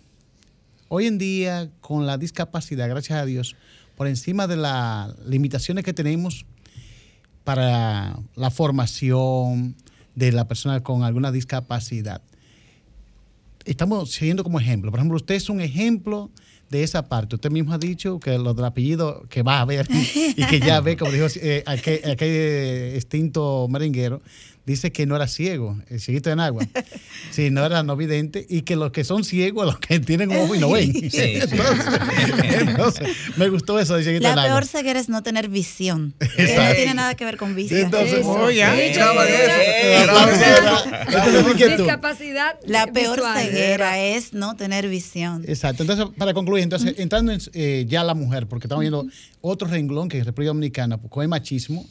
Hoy en día, con la discapacidad, gracias a Dios, por encima de las limitaciones que tenemos para la formación de la persona con alguna discapacidad, estamos siguiendo como ejemplo. Por ejemplo, usted es un ejemplo de esa parte. Usted mismo ha dicho que lo del apellido que va a ver y que ya ve, como dijo eh, aquel, aquel extinto merenguero, dice que no era ciego, el cieguito en agua. Sí, no era no vidente y que los que son ciegos, los que tienen un ojo y no ven. Sí, sí. entonces, entonces, me gustó eso de cieguito en La agua. peor ceguera es no tener visión. Que no Exacto. tiene nada que ver con vista. Sí, entonces, Eso. oye. Discapacidad La peor visual. ceguera es no tener visión. Exacto. Entonces, para concluir, entonces, entrando en, eh, ya la mujer, porque estamos viendo otro renglón que es República Dominicana, con el machismo,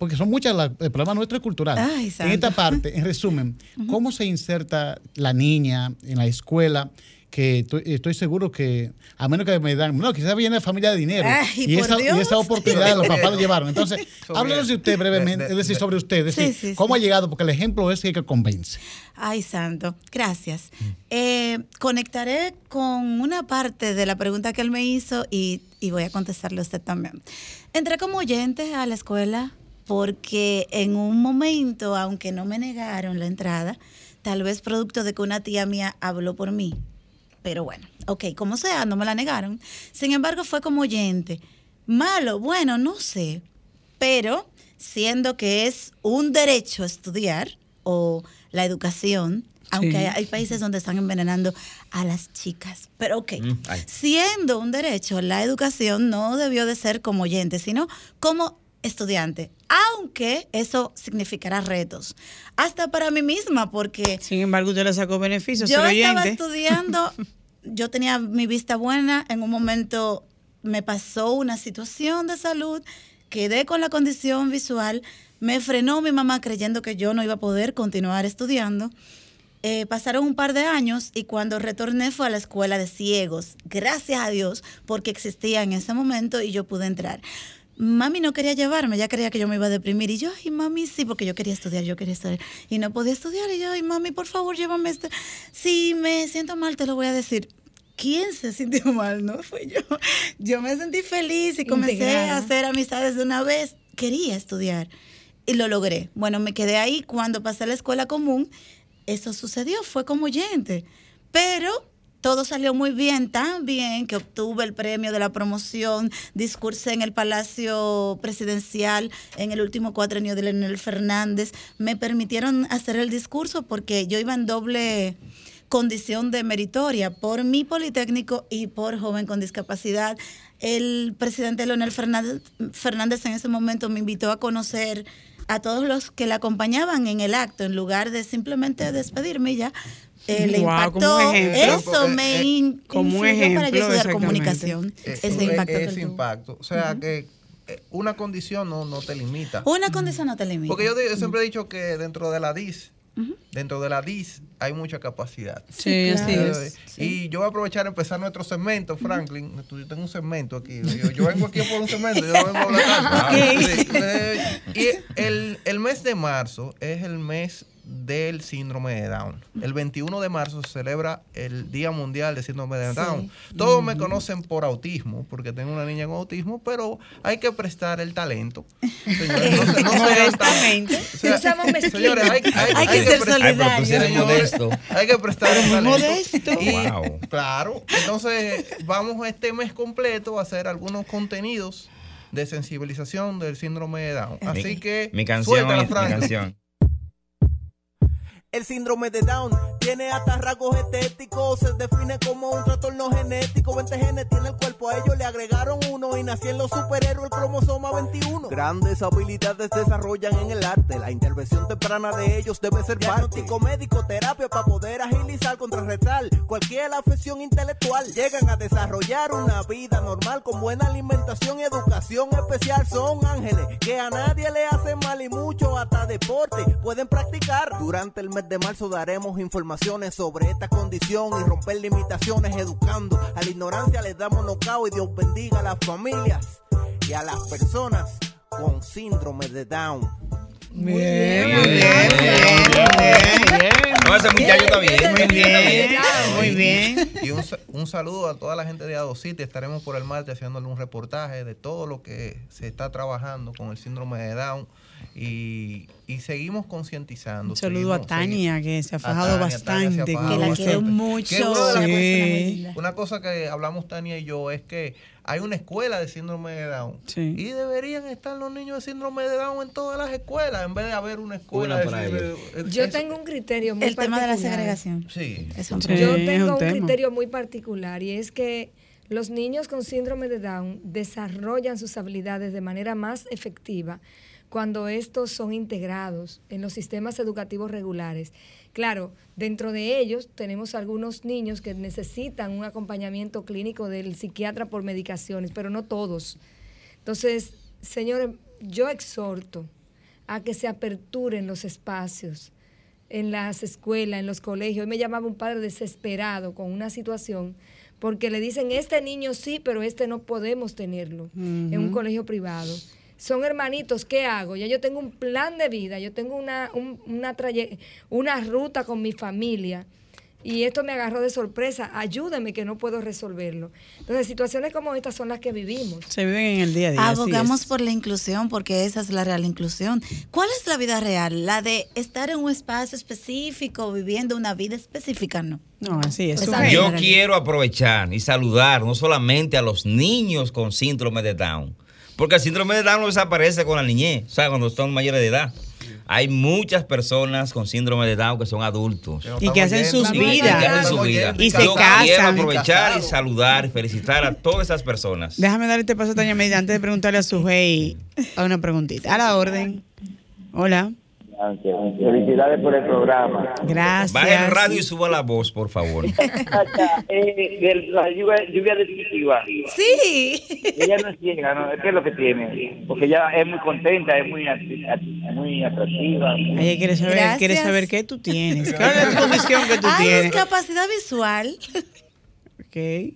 porque son muchas, las- el problema nuestro es cultural. Ay, en esta parte, en resumen, ¿cómo se inserta la niña en la escuela? Que estoy, estoy seguro que, a menos que me dan, no, quizás viene de familia de dinero. Ay, y, por esa, y esa oportunidad los papás lo llevaron. Entonces, háblanos de usted brevemente, es decir, sobre usted, es Sí, decir, sí, sí. cómo ha llegado, porque el ejemplo es el que convence. Ay, santo. Gracias. Eh, conectaré con una parte de la pregunta que él me hizo y, y voy a contestarle a usted también. Entré como oyente a la escuela porque en un momento, aunque no me negaron la entrada, tal vez producto de que una tía mía habló por mí. Pero bueno, ok, como sea, no me la negaron. Sin embargo, fue como oyente. Malo, bueno, no sé. Pero siendo que es un derecho estudiar o la educación, aunque hay, hay países donde están envenenando a las chicas. Pero ok, Mm, ay. siendo un derecho, la educación no debió de ser como oyente, sino como estudiante. aunque eso significará retos. Hasta para mí misma, porque... Sin embargo, usted le sacó beneficios. Yo estaba estudiando, yo tenía mi vista buena, en un momento me pasó una situación de salud, quedé con la condición visual, me frenó mi mamá creyendo que yo no iba a poder continuar estudiando. Eh, pasaron un par de años y cuando retorné fue a la escuela de ciegos, gracias a Dios, porque existía en ese momento y yo pude entrar. Mami no quería llevarme, ella creía que yo me iba a deprimir. Y yo, ay, mami, sí, porque yo quería estudiar, yo quería estudiar. Y no podía estudiar. Y yo, ay, mami, por favor, llévame este. Si me siento mal, te lo voy a decir. ¿Quién se sintió mal? No fui yo. Yo me sentí feliz y comencé Integrada. a hacer amistades de una vez. Quería estudiar y lo logré. Bueno, me quedé ahí cuando pasé a la escuela común. Eso sucedió, fue como oyente. Pero todo salió muy bien, tan bien que obtuve el premio de la promoción, discursé en el Palacio Presidencial en el último cuatrenio de Leonel Fernández. Me permitieron hacer el discurso porque yo iba en doble condición de meritoria por mi Politécnico y por joven con discapacidad. El presidente Leonel Fernández, Fernández en ese momento me invitó a conocer a todos los que le acompañaban en el acto, en lugar de simplemente despedirme ya. eh, le impactó. ejemplo. Eso me in- como influyó para yo ejemplo, estudiar comunicación. Eh, Ese eh, impacto ese impacto. O sea que eh, una condición no, no te limita. Una condición no te limita. Porque yo, siempre he dicho que dentro de la DIS, dentro de la DIS hay mucha capacidad. Sí, así es. Y yo voy a aprovechar a empezar nuestro segmento, Franklin. Tú- Yo tengo un segmento aquí. Yo, yo vengo aquí por un segmento, yo vengo a hablar. Sí, eh, y el, el mes de marzo es el mes del síndrome de Down. El 21 de marzo se celebra el Día Mundial de Síndrome de Sí. Down. Todos me conocen por autismo, porque tengo una niña con autismo, pero hay que prestar el talento. Señores, no o sea, mezquinos. señores, hay, hay- Hay que ser modesto. Hay que prestar el talento. modesto. Y, Wow. Claro. Entonces, vamos este mes completo a hacer algunos contenidos de sensibilización del síndrome de Down. Así Mi- que Mi canción, suéltala, mi, mi canción. El síndrome de Down tiene hasta rasgos estéticos, se define como un trastorno genético. 20 genes tiene el cuerpo, a ellos le agregaron uno y nacieron los superhéroes, el cromosoma 21. Grandes habilidades desarrollan en el arte, la intervención temprana de ellos debe ser diagnóstico médico, terapia para poder agilizar, contrarrestar cualquier afección intelectual. Llegan a desarrollar una vida normal con buena alimentación y educación especial. Son ángeles que a nadie le hacen mal y mucho hasta deporte pueden practicar. Durante el mes de marzo daremos informaciones sobre esta condición y romper limitaciones educando. A la ignorancia les damos nocao y Dios bendiga a las familias y a las personas con síndrome de Down. Muy bien, muy bien, muy bien. No, ese muchacho está bien. Muy bien, muy bien. Y un, un saludo a toda la gente de Adocity. Estaremos por el martes haciéndole un reportaje de todo lo que se está trabajando con el síndrome de Down. Y, y seguimos concientizando. Un saludo a seguimos- Tania, que se ha fajado Tania, Tania se ha bastante. fajado Que la bastante. quiero mucho. Una, Sí. cosas- una cosa que hablamos Tania y yo es que hay una escuela de síndrome de Down. Sí. Y deberían estar los niños de síndrome de Down en todas las escuelas, en vez de haber una escuela Una de para síndrome de- Yo tengo un criterio muy El tema de la segregación. Sí. Es un Sí. problema. Yo es tengo un un tema. criterio muy particular y es que los niños con síndrome de Down desarrollan sus habilidades de manera más efectiva cuando estos son integrados en los sistemas educativos regulares. Claro, dentro de ellos tenemos algunos niños que necesitan un acompañamiento clínico del psiquiatra por medicaciones, pero no todos. Entonces, señores, yo exhorto a que se aperturen los espacios en las escuelas, en los colegios. Hoy me llamaba un padre desesperado con una situación porque le dicen, este niño sí, pero este no podemos tenerlo en un colegio privado. Son hermanitos, ¿qué hago? Ya yo tengo un plan de vida, yo tengo una, un- una, traye- una ruta con mi familia y esto me agarró de sorpresa. Ayúdame que no puedo resolverlo. Entonces, situaciones como estas son las que vivimos. Se viven en el día a día. Abogamos por la inclusión porque esa es la real inclusión. ¿Cuál es la vida real? La de estar en un espacio específico, viviendo una vida específica, no. No, así es. Esa Sujei. es Yo quiero aprovechar y saludar no solamente a los niños con síndrome de Down, porque el síndrome de Down no desaparece con la niñez, o sea, cuando son mayores de edad. Hay muchas personas con síndrome de Down que son adultos. Y que hacen sus Y vidas. que hacen su vida. Y se Yo quiero casan. aprovechar y saludar y felicitar a todas esas personas. Déjame darle este paso a Tania Medina antes de preguntarle a su hey a una preguntita. A la orden. Hola. Felicidades por el programa. Gracias. Baja el radio y suba la voz, por favor. Eh, de la lluvia, lluvia definitiva. Sí. Ella no es ciega, ¿no? ¿Qué es lo que tiene? Porque ella es muy contenta, es muy, muy atractiva. Ella quiere saber, Gracias. quiere saber qué tú tienes. ¿Cuál es la condición que tú Hay tienes? discapacidad visual. Ok.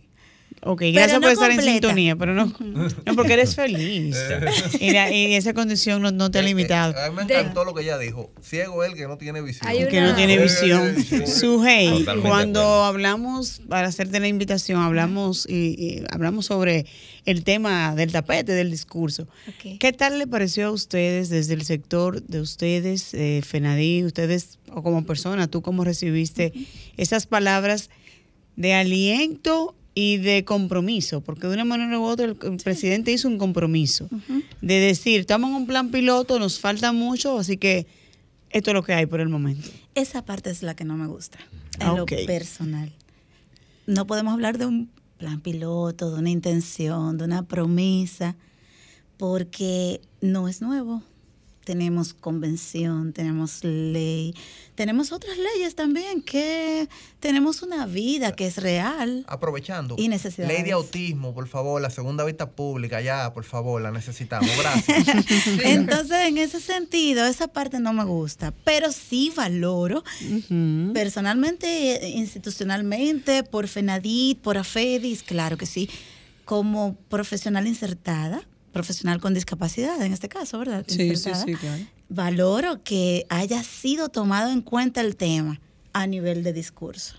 Ok, gracias no por estar en sintonía, pero no, no porque eres feliz. y, la- y esa condición no, no te ha limitado. A mí me encantó lo que ella dijo. Ciego él que no tiene visión. que no tiene visión. Su hey, Totalmente cuando hablamos, para hacerte la invitación, hablamos y, y hablamos sobre el tema del tapete, del discurso. ¿Qué tal le pareció a ustedes desde el sector de ustedes, eh, Fenadí, ustedes o como persona, tú cómo recibiste esas palabras de aliento y de compromiso? Porque de una manera u otra el, el presidente hizo un compromiso de decir, estamos en un plan piloto, nos falta mucho, así que esto es lo que hay por el momento. Esa parte es la que no me gusta, en Ah, lo personal. No podemos hablar de un plan piloto, de una intención, de una promesa, porque no es nuevo. Tenemos convención, tenemos ley, tenemos otras leyes también que tenemos una vida que es real. Aprovechando. Y necesidades. Ley de autismo, por favor, la segunda vista pública, ya, por favor, la necesitamos. Gracias. Entonces, en ese sentido, esa parte no me gusta, pero sí valoro personalmente, institucionalmente, por FENADIT, por AFEDIS, claro que sí, como profesional insertada, profesional con discapacidad en este caso, ¿verdad? Sí, sí, sí, claro. Valoro que haya sido tomado en cuenta el tema a nivel de discurso,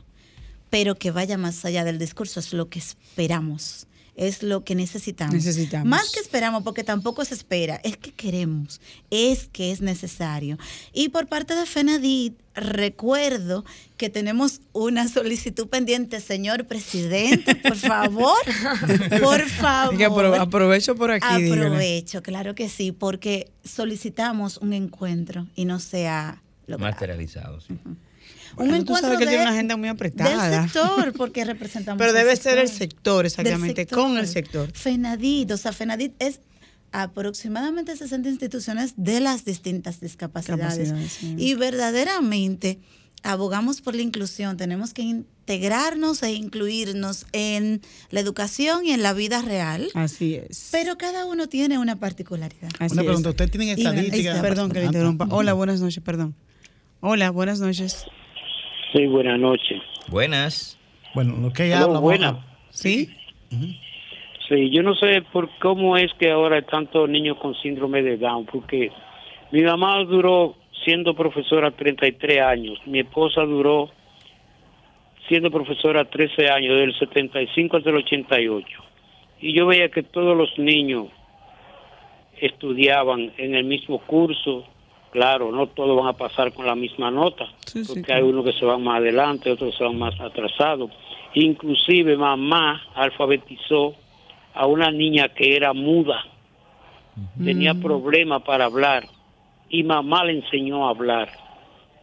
pero que vaya más allá del discurso, es lo que esperamos. Es lo que necesitamos. Necesitamos. Más que esperamos, porque tampoco se espera, es que queremos, es que es necesario. Y por parte de FENADIT, recuerdo que tenemos una solicitud pendiente, señor presidente, por favor, por favor. Así que apro- aprovecho por aquí, dígale. Aprovecho, claro que sí, porque solicitamos un encuentro y no sea logrado. Materializados. sí. Bueno, tú encuentro sabes que tiene una agenda muy apretada. Del sector, porque representamos Pero debe ser el sector, exactamente, sector. con el sector. FENADIT, o sea, FENADIT es aproximadamente 60 instituciones de las distintas discapacidades. Sí. Y verdaderamente abogamos por la inclusión. Tenemos que integrarnos e incluirnos en la educación y en la vida real. Así es. Pero cada uno tiene una particularidad. Así Una pregunta, ¿ustedes tienen estadísticas? Perdón que le Ah, interrumpa. Hola, buenas noches, perdón. Hola, buenas noches. Sí, buenas noches. Buenas. Bueno, lo que Aló, habla. buena. ¿Sí? Sí, yo no sé por cómo es que ahora hay tantos niños con síndrome de Down, porque mi mamá duró siendo profesora 33 años, mi esposa duró siendo profesora 13 años, del 75 hasta el 88. Y yo veía que todos los niños estudiaban en el mismo curso. Claro, no todos van a pasar con la misma nota, Sí, sí, porque claro. hay unos que se van más adelante, otros se van más atrasados. Inclusive mamá alfabetizó a una niña que era muda, tenía problemas para hablar y mamá le enseñó a hablar.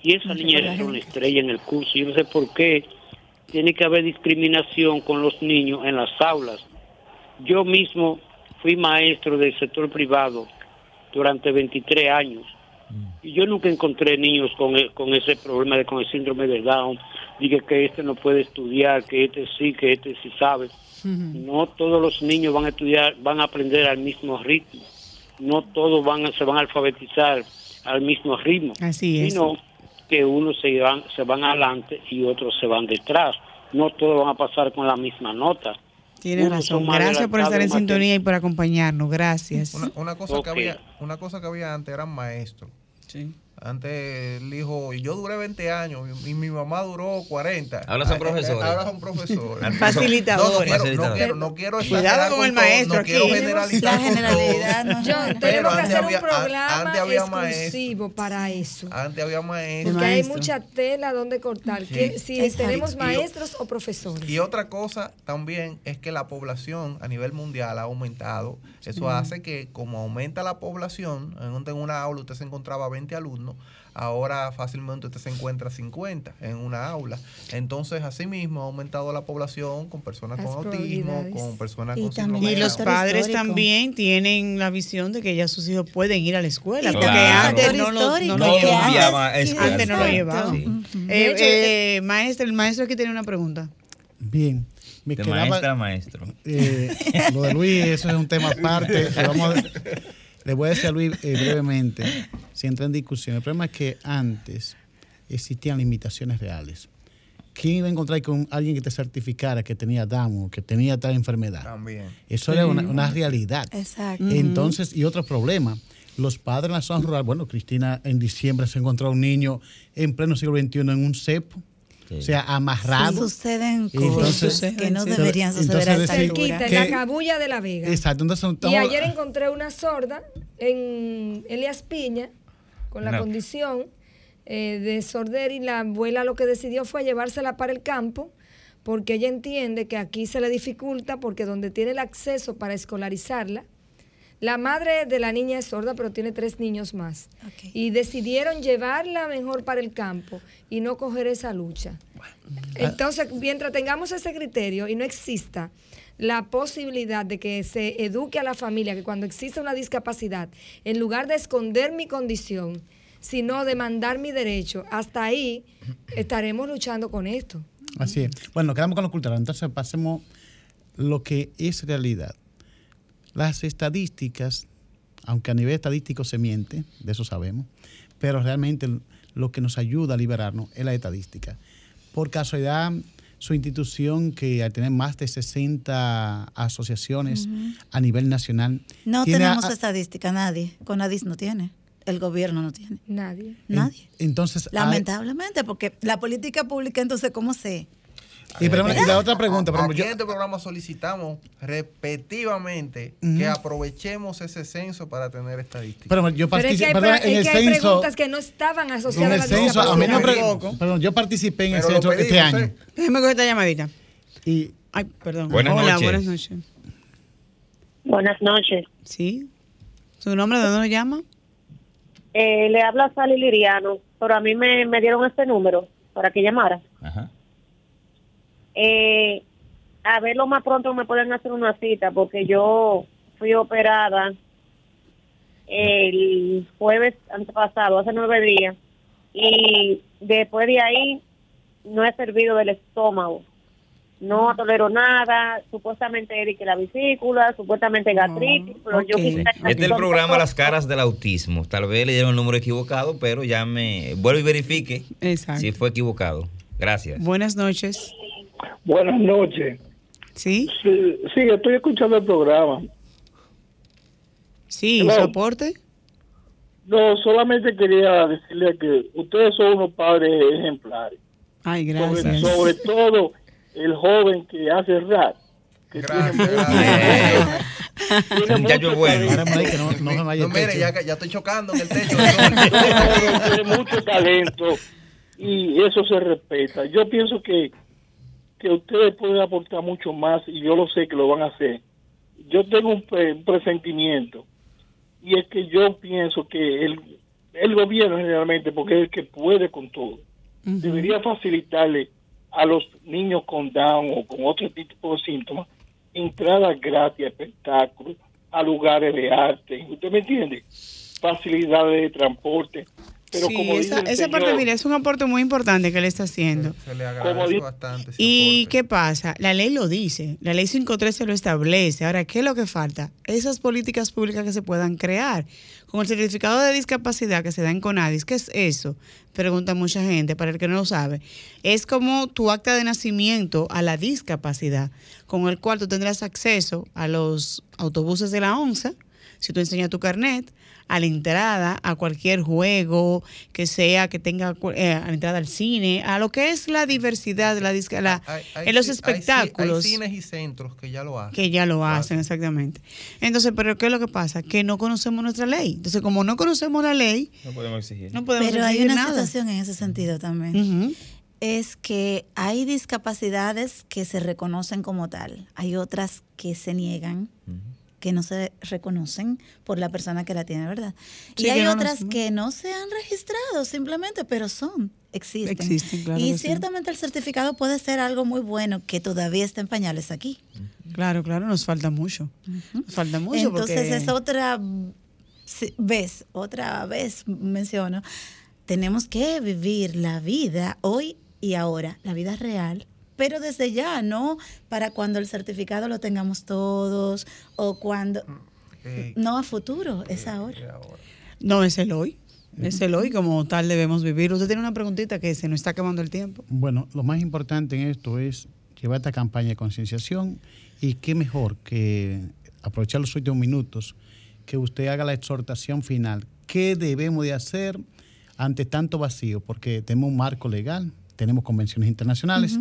Y esa niña era una estrella en el curso. Yo no sé por qué tiene que haber discriminación con los niños en las aulas. Yo mismo fui maestro del sector privado durante 23 años y yo nunca encontré niños con, e- con ese problema de con el síndrome de Down. Dije que este no puede estudiar, que este sí, que este sí sabe. No todos los niños van a estudiar, van a aprender al mismo ritmo. No todos van a, se van a alfabetizar al mismo ritmo. Así es. Sino que unos se van, se van adelante y otros se van detrás. No todos van a pasar con la misma nota. Tienes razón. Gracias por estar en sintonía y por acompañarnos. Gracias. Una, una cosa que había, una cosa que había antes eran maestros. Sí. Antes el hijo, y yo duré 20 años y mi mamá duró 40. Ahora son Ah, eh, profesores. Ahora son profesores. Facilitadores. No, no quiero, no quiero, no quiero Cuidado con el maestro No aquí. quiero generalizar. la con todo. generalidad, ¿no? John, tenemos que hacer había- un programa antes había maestros. exclusivo para eso. Antes había maestros. Porque hay mucha tela donde cortar. Sí. que si Exacto. tenemos Y- maestros o profesores. Y otra cosa también es que la población a nivel mundial ha aumentado. Eso hace que como aumenta la población, en una aula usted se encontraba 20 alumnos, ahora fácilmente usted se encuentra 50 en una aula. Entonces, asimismo, ha aumentado la población con personas Las con autismo, con personas Y con también síndrome Y los padres histórico. también tienen la visión de que ya sus hijos pueden ir a la escuela. Porque antes no lo, histórico, no llevaban. antes- no lo llevaban. Eh, eh, maestro, el maestro aquí tiene una pregunta. Bien. Me De quedaba- maestra a maestro. Eh, lo de Luis, eso es un tema aparte. vamos a- le voy a decir a Luis eh, brevemente, si entra en discusión. El problema es que antes existían limitaciones reales. ¿Quién iba a encontrar con alguien que te certificara que tenía Down o que tenía tal enfermedad? También. Eso era una, una realidad. Exacto. Entonces, y otro problema, los padres en la zona rural, bueno, Cristina en diciembre se encontró un niño en pleno siglo XXI en un cepo, o sea, amarrado. Suceden Y entonces- cosas que no Sí. deberían suceder a Entonces esta altura. Cerquita, en la cabulla de la Vega. Exacto, entonces Y estamos- ayer encontré una sorda en Elias Piña con la No. condición eh, de sordera y la abuela lo que decidió fue llevársela para el campo porque ella entiende que aquí se le dificulta porque donde tiene el acceso para escolarizarla, la madre de la niña es sorda pero tiene tres niños más y decidieron llevarla mejor para el campo y no coger esa lucha. Entonces, mientras tengamos ese criterio y no exista la posibilidad de que se eduque a la familia que cuando existe una discapacidad, en lugar de esconder mi condición, sino demandar mi derecho, hasta ahí estaremos luchando con esto. Así es. Bueno, nos quedamos con lo cultural. Entonces pasemos lo que es realidad. Las estadísticas, aunque a nivel estadístico se miente, de eso sabemos, pero realmente lo que nos ayuda a liberarnos es la estadística. Por casualidad, su institución, que al tener más de 60 asociaciones a nivel nacional, No tiene tenemos a- estadística, nadie. Conadis no tiene. El gobierno no tiene. Nadie. Nadie. entonces hay- Lamentablemente, porque la política pública, entonces, ¿cómo se...? Y, pero- y la otra pregunta, por ejemplo, yo- en este programa solicitamos repetitivamente Ujú. que aprovechemos ese censo para tener estadísticas. pero yo Pero es que hay, participé pre- en es el que hay censo. preguntas que no estaban asociadas a el la censo, a mí pre- perdón, yo participé en el Pero lo censo este pedimos, año. ¿eh? Déjeme coger esta llamadita. Y Ay, perdón. Buenas Hola, noches. buenas noches. Buenas noches. ¿Sí? ¿Su nombre de dónde nos llama? Eh, le habla Sally Liriano, pero a mí me, me dieron este número para que llamara. Ajá. Eh, a ver lo más pronto me pueden hacer una cita, porque yo fui operada el jueves antepasado, hace nueve días, y después de ahí no he servido del estómago. No tolero nada, supuestamente Eric la vesícula, supuestamente gastritis, pero yo ok. quisiera- Este es el programa Las Caras del Autismo. Tal vez le dieron el número equivocado, pero llame, vuelve y verifique Exacto. si fue equivocado. Gracias. Buenas noches. Buenas noches. ¿Sí? Sí, sí, estoy escuchando el programa. Sí, Hello. soporte. No, solamente quería decirle que ustedes son unos padres ejemplares. Ay, gracias. sobre todo el joven que hace rap. Que tiene mucho- Ese muchacho es bueno. No, no No, mire, ya, ya estoy chocando en el techo. Tiene mucho talento y eso se respeta. Yo pienso que, que ustedes pueden aportar mucho más y yo lo sé que lo van a hacer. Yo tengo un, pre- un presentimiento y es que yo pienso que el, el gobierno generalmente, porque es el que puede con todo, debería facilitarle a los niños con Down o con otro tipo de síntomas entradas gratis a espectáculos, a lugares de arte. ¿Usted me entiende? Facilidades de transporte. Pero sí, como esa, dice el esa parte, mira, es un aporte muy importante que le está haciendo. Se le agradece bastante. ese ¿Y aporte. qué pasa? La ley lo dice, la ley 513 lo establece. Ahora, ¿qué es lo que falta? Esas políticas públicas que se puedan crear. Con el certificado de discapacidad que se da en CONADIS, ¿qué es eso? Pregunta mucha gente, para el que no lo sabe. Es como tu acta de nacimiento a la discapacidad, con el cual tú tendrás acceso a los autobuses de la ONSA, si tú enseñas tu carnet, a la entrada, a cualquier juego que sea, que tenga eh, a la entrada al cine, a lo que es la diversidad, la, la- Hay- hay en los hay espectáculos Hay, cines y centros que ya lo hacen. que ya lo hacen, exactamente. Entonces, pero ¿qué es lo que pasa? Que no conocemos nuestra ley. Entonces, como no conocemos la ley, No podemos exigir. no podemos Pero hay una nada. situación en ese sentido también. Es que hay discapacidades que se reconocen como tal, hay otras que se niegan que no se reconocen por la persona que la tiene, ¿verdad? Sí, y hay no otras que no se han registrado simplemente, pero son, existen. Existen, claro y sí. ciertamente el certificado puede ser algo muy bueno que todavía está en pañales aquí. Claro, claro, nos falta mucho. Nos falta mucho Entonces porque... es otra vez, otra vez menciono, tenemos que vivir la vida hoy y ahora, la vida real, pero desde ya, no para cuando el certificado lo tengamos todos o cuando... No a futuro, es ahora. No, es el hoy. Es el hoy como tal debemos vivir. Usted tiene una preguntita que se nos está acabando el tiempo. Bueno, lo más importante en esto es llevar esta campaña de concienciación y qué mejor que aprovechar los últimos minutos que usted haga la exhortación final. ¿Qué debemos de hacer ante tanto vacío? Porque tenemos un marco legal, tenemos convenciones internacionales.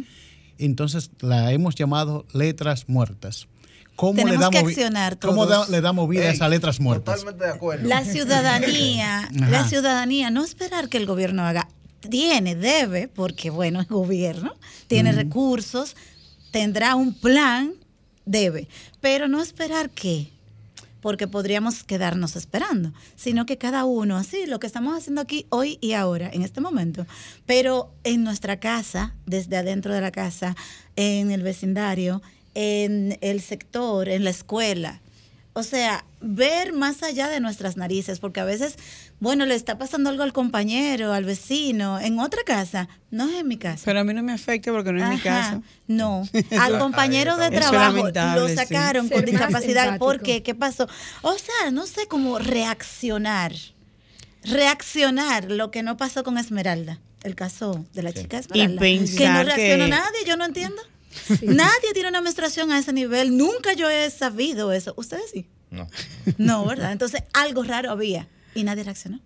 Entonces la hemos llamado letras muertas. ¿Cómo Tenemos le damos, que accionar ¿cómo todos. da- le damos vida a esas letras muertas? Totalmente de acuerdo. La ciudadanía, la ciudadanía, no esperar que el gobierno haga, tiene, debe, porque bueno, es gobierno, tiene recursos, tendrá un plan, debe, pero no esperar que, porque podríamos quedarnos esperando, sino que cada uno, así, lo que estamos haciendo aquí hoy y ahora, en este momento, pero en nuestra casa, desde adentro de la casa, en el vecindario, en el sector, en la escuela, o sea, ver más allá de nuestras narices, porque a veces, bueno, le está pasando algo al compañero, al vecino, en otra casa, no es en mi casa. Pero a mí no me afecta porque no es mi Ajá, casa. No, al compañero de trabajo lo sí. sacaron con discapacidad. ¿Por qué? ¿Qué pasó? O sea, no sé cómo reaccionar. Reaccionar lo que no pasó con Esmeralda, el caso de la chica Esmeralda. que no reaccionó que- nadie, yo no entiendo. Nadie tiene una menstruación a ese nivel. Nunca yo he sabido eso. ¿Ustedes sí? No. No, ¿verdad? Entonces algo raro había y nadie reaccionó.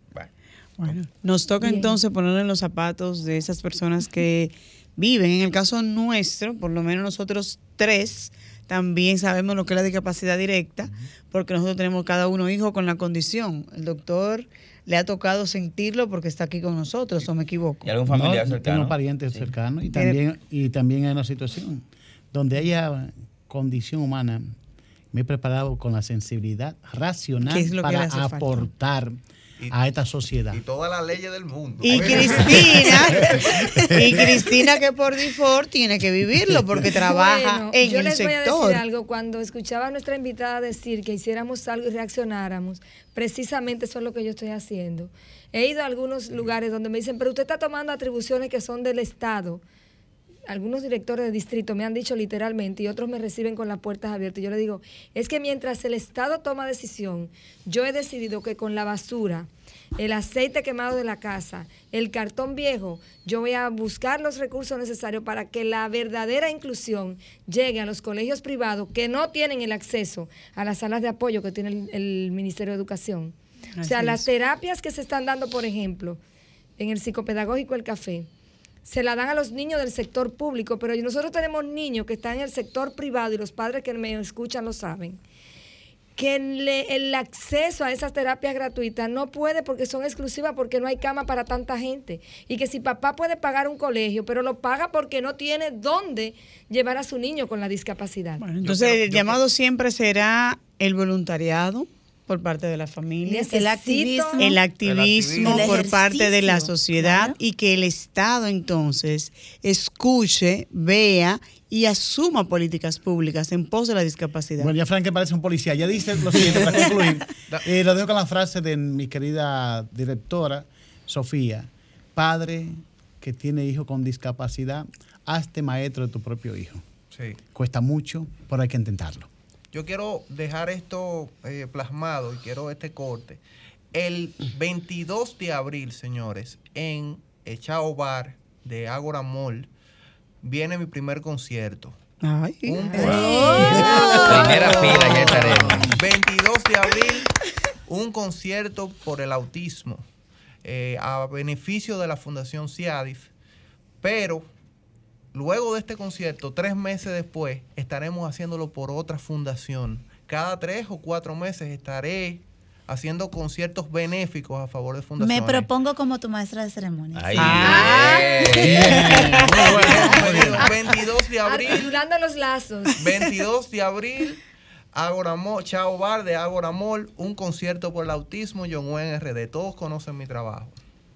Bueno, nos toca Bien. entonces ponernos en los zapatos de esas personas que viven. En el caso nuestro, por lo menos nosotros tres, también sabemos lo que es la discapacidad directa, porque nosotros tenemos cada uno hijo con la condición. El doctor le ha tocado sentirlo porque está aquí con nosotros, o me equivoco. ¿Y algún familiar No, cercano? Tengo parientes cercanos y también, y también hay una situación donde haya condición humana. Me he preparado con la sensibilidad racional ¿Qué es lo que para falta? aportar a esta sociedad. Y todas las leyes del mundo. Y Cristina, y Cristina que por default tiene que vivirlo porque trabaja Bueno, en yo el les voy a sector. decir algo. Cuando escuchaba a nuestra invitada decir que hiciéramos algo y reaccionáramos, precisamente eso es lo que yo estoy haciendo. He ido a algunos lugares donde me dicen, pero usted está tomando atribuciones que son del Estado. Algunos directores de distrito me han dicho literalmente y otros me reciben con las puertas abiertas. Y yo le digo, es que mientras el Estado toma decisión, yo he decidido que con la basura, el aceite quemado de la casa, el cartón viejo, yo voy a buscar los recursos necesarios para que la verdadera inclusión llegue a los colegios privados que no tienen el acceso a las salas de apoyo que tiene el, el Ministerio de Educación. o sea, las terapias que se están dando, por ejemplo, en el psicopedagógico El Café, se la dan a los niños del sector público, pero nosotros tenemos niños que están en el sector privado y los padres que me escuchan lo saben que le- el acceso a esas terapias gratuitas no puede porque son exclusivas, porque no hay cama para tanta gente. Y que si papá puede pagar un colegio, pero lo paga porque no tiene dónde llevar a su niño con la discapacidad. Entonces, el llamado siempre será el voluntariado por parte de la familia, El activismo. el activismo El por parte de la sociedad y que el Estado entonces escuche, vea y asuma políticas públicas en pos de la discapacidad. Bueno, ya Frank que parece un policía. Ya dice lo siguiente para concluir. Eh, lo dejo con la frase de mi querida directora, Sofía. Padre que tiene hijo con discapacidad, hazte maestro de tu propio hijo. Sí. Cuesta mucho, pero hay que intentarlo. Yo quiero dejar esto eh, plasmado y quiero este corte. El 22 de abril, señores, en Echao Bar de Agora Mall, viene mi primer concierto. Ay. Un Primera fila, ya estaremos. 22 de abril, un concierto por el autismo eh, a beneficio de la Fundación CIADIF. Pero luego de este concierto, tres meses después, estaremos haciéndolo por otra fundación. Cada tres o cuatro meses estaré haciendo conciertos benéficos a favor de Me fundaciones. propongo como tu maestra de ceremonias. Ay, Muy bueno, 22 de abril. Articulando los lazos. 22 de abril Agoramol, Chao Bar de Agoramol, un concierto por el autismo, John Wayne RD. Todos conocen mi trabajo.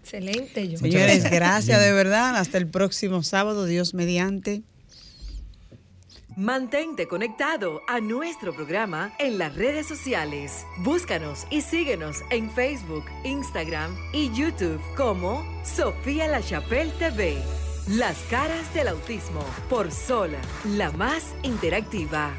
Excelente, yo. Señores, gracias de verdad. Hasta el próximo sábado, Dios mediante. Mantente conectado a nuestro programa en las redes sociales. Búscanos y síguenos en Facebook, Instagram y YouTube como Sofía La Chapelle TV. Las caras del autismo por Sol, la más interactiva.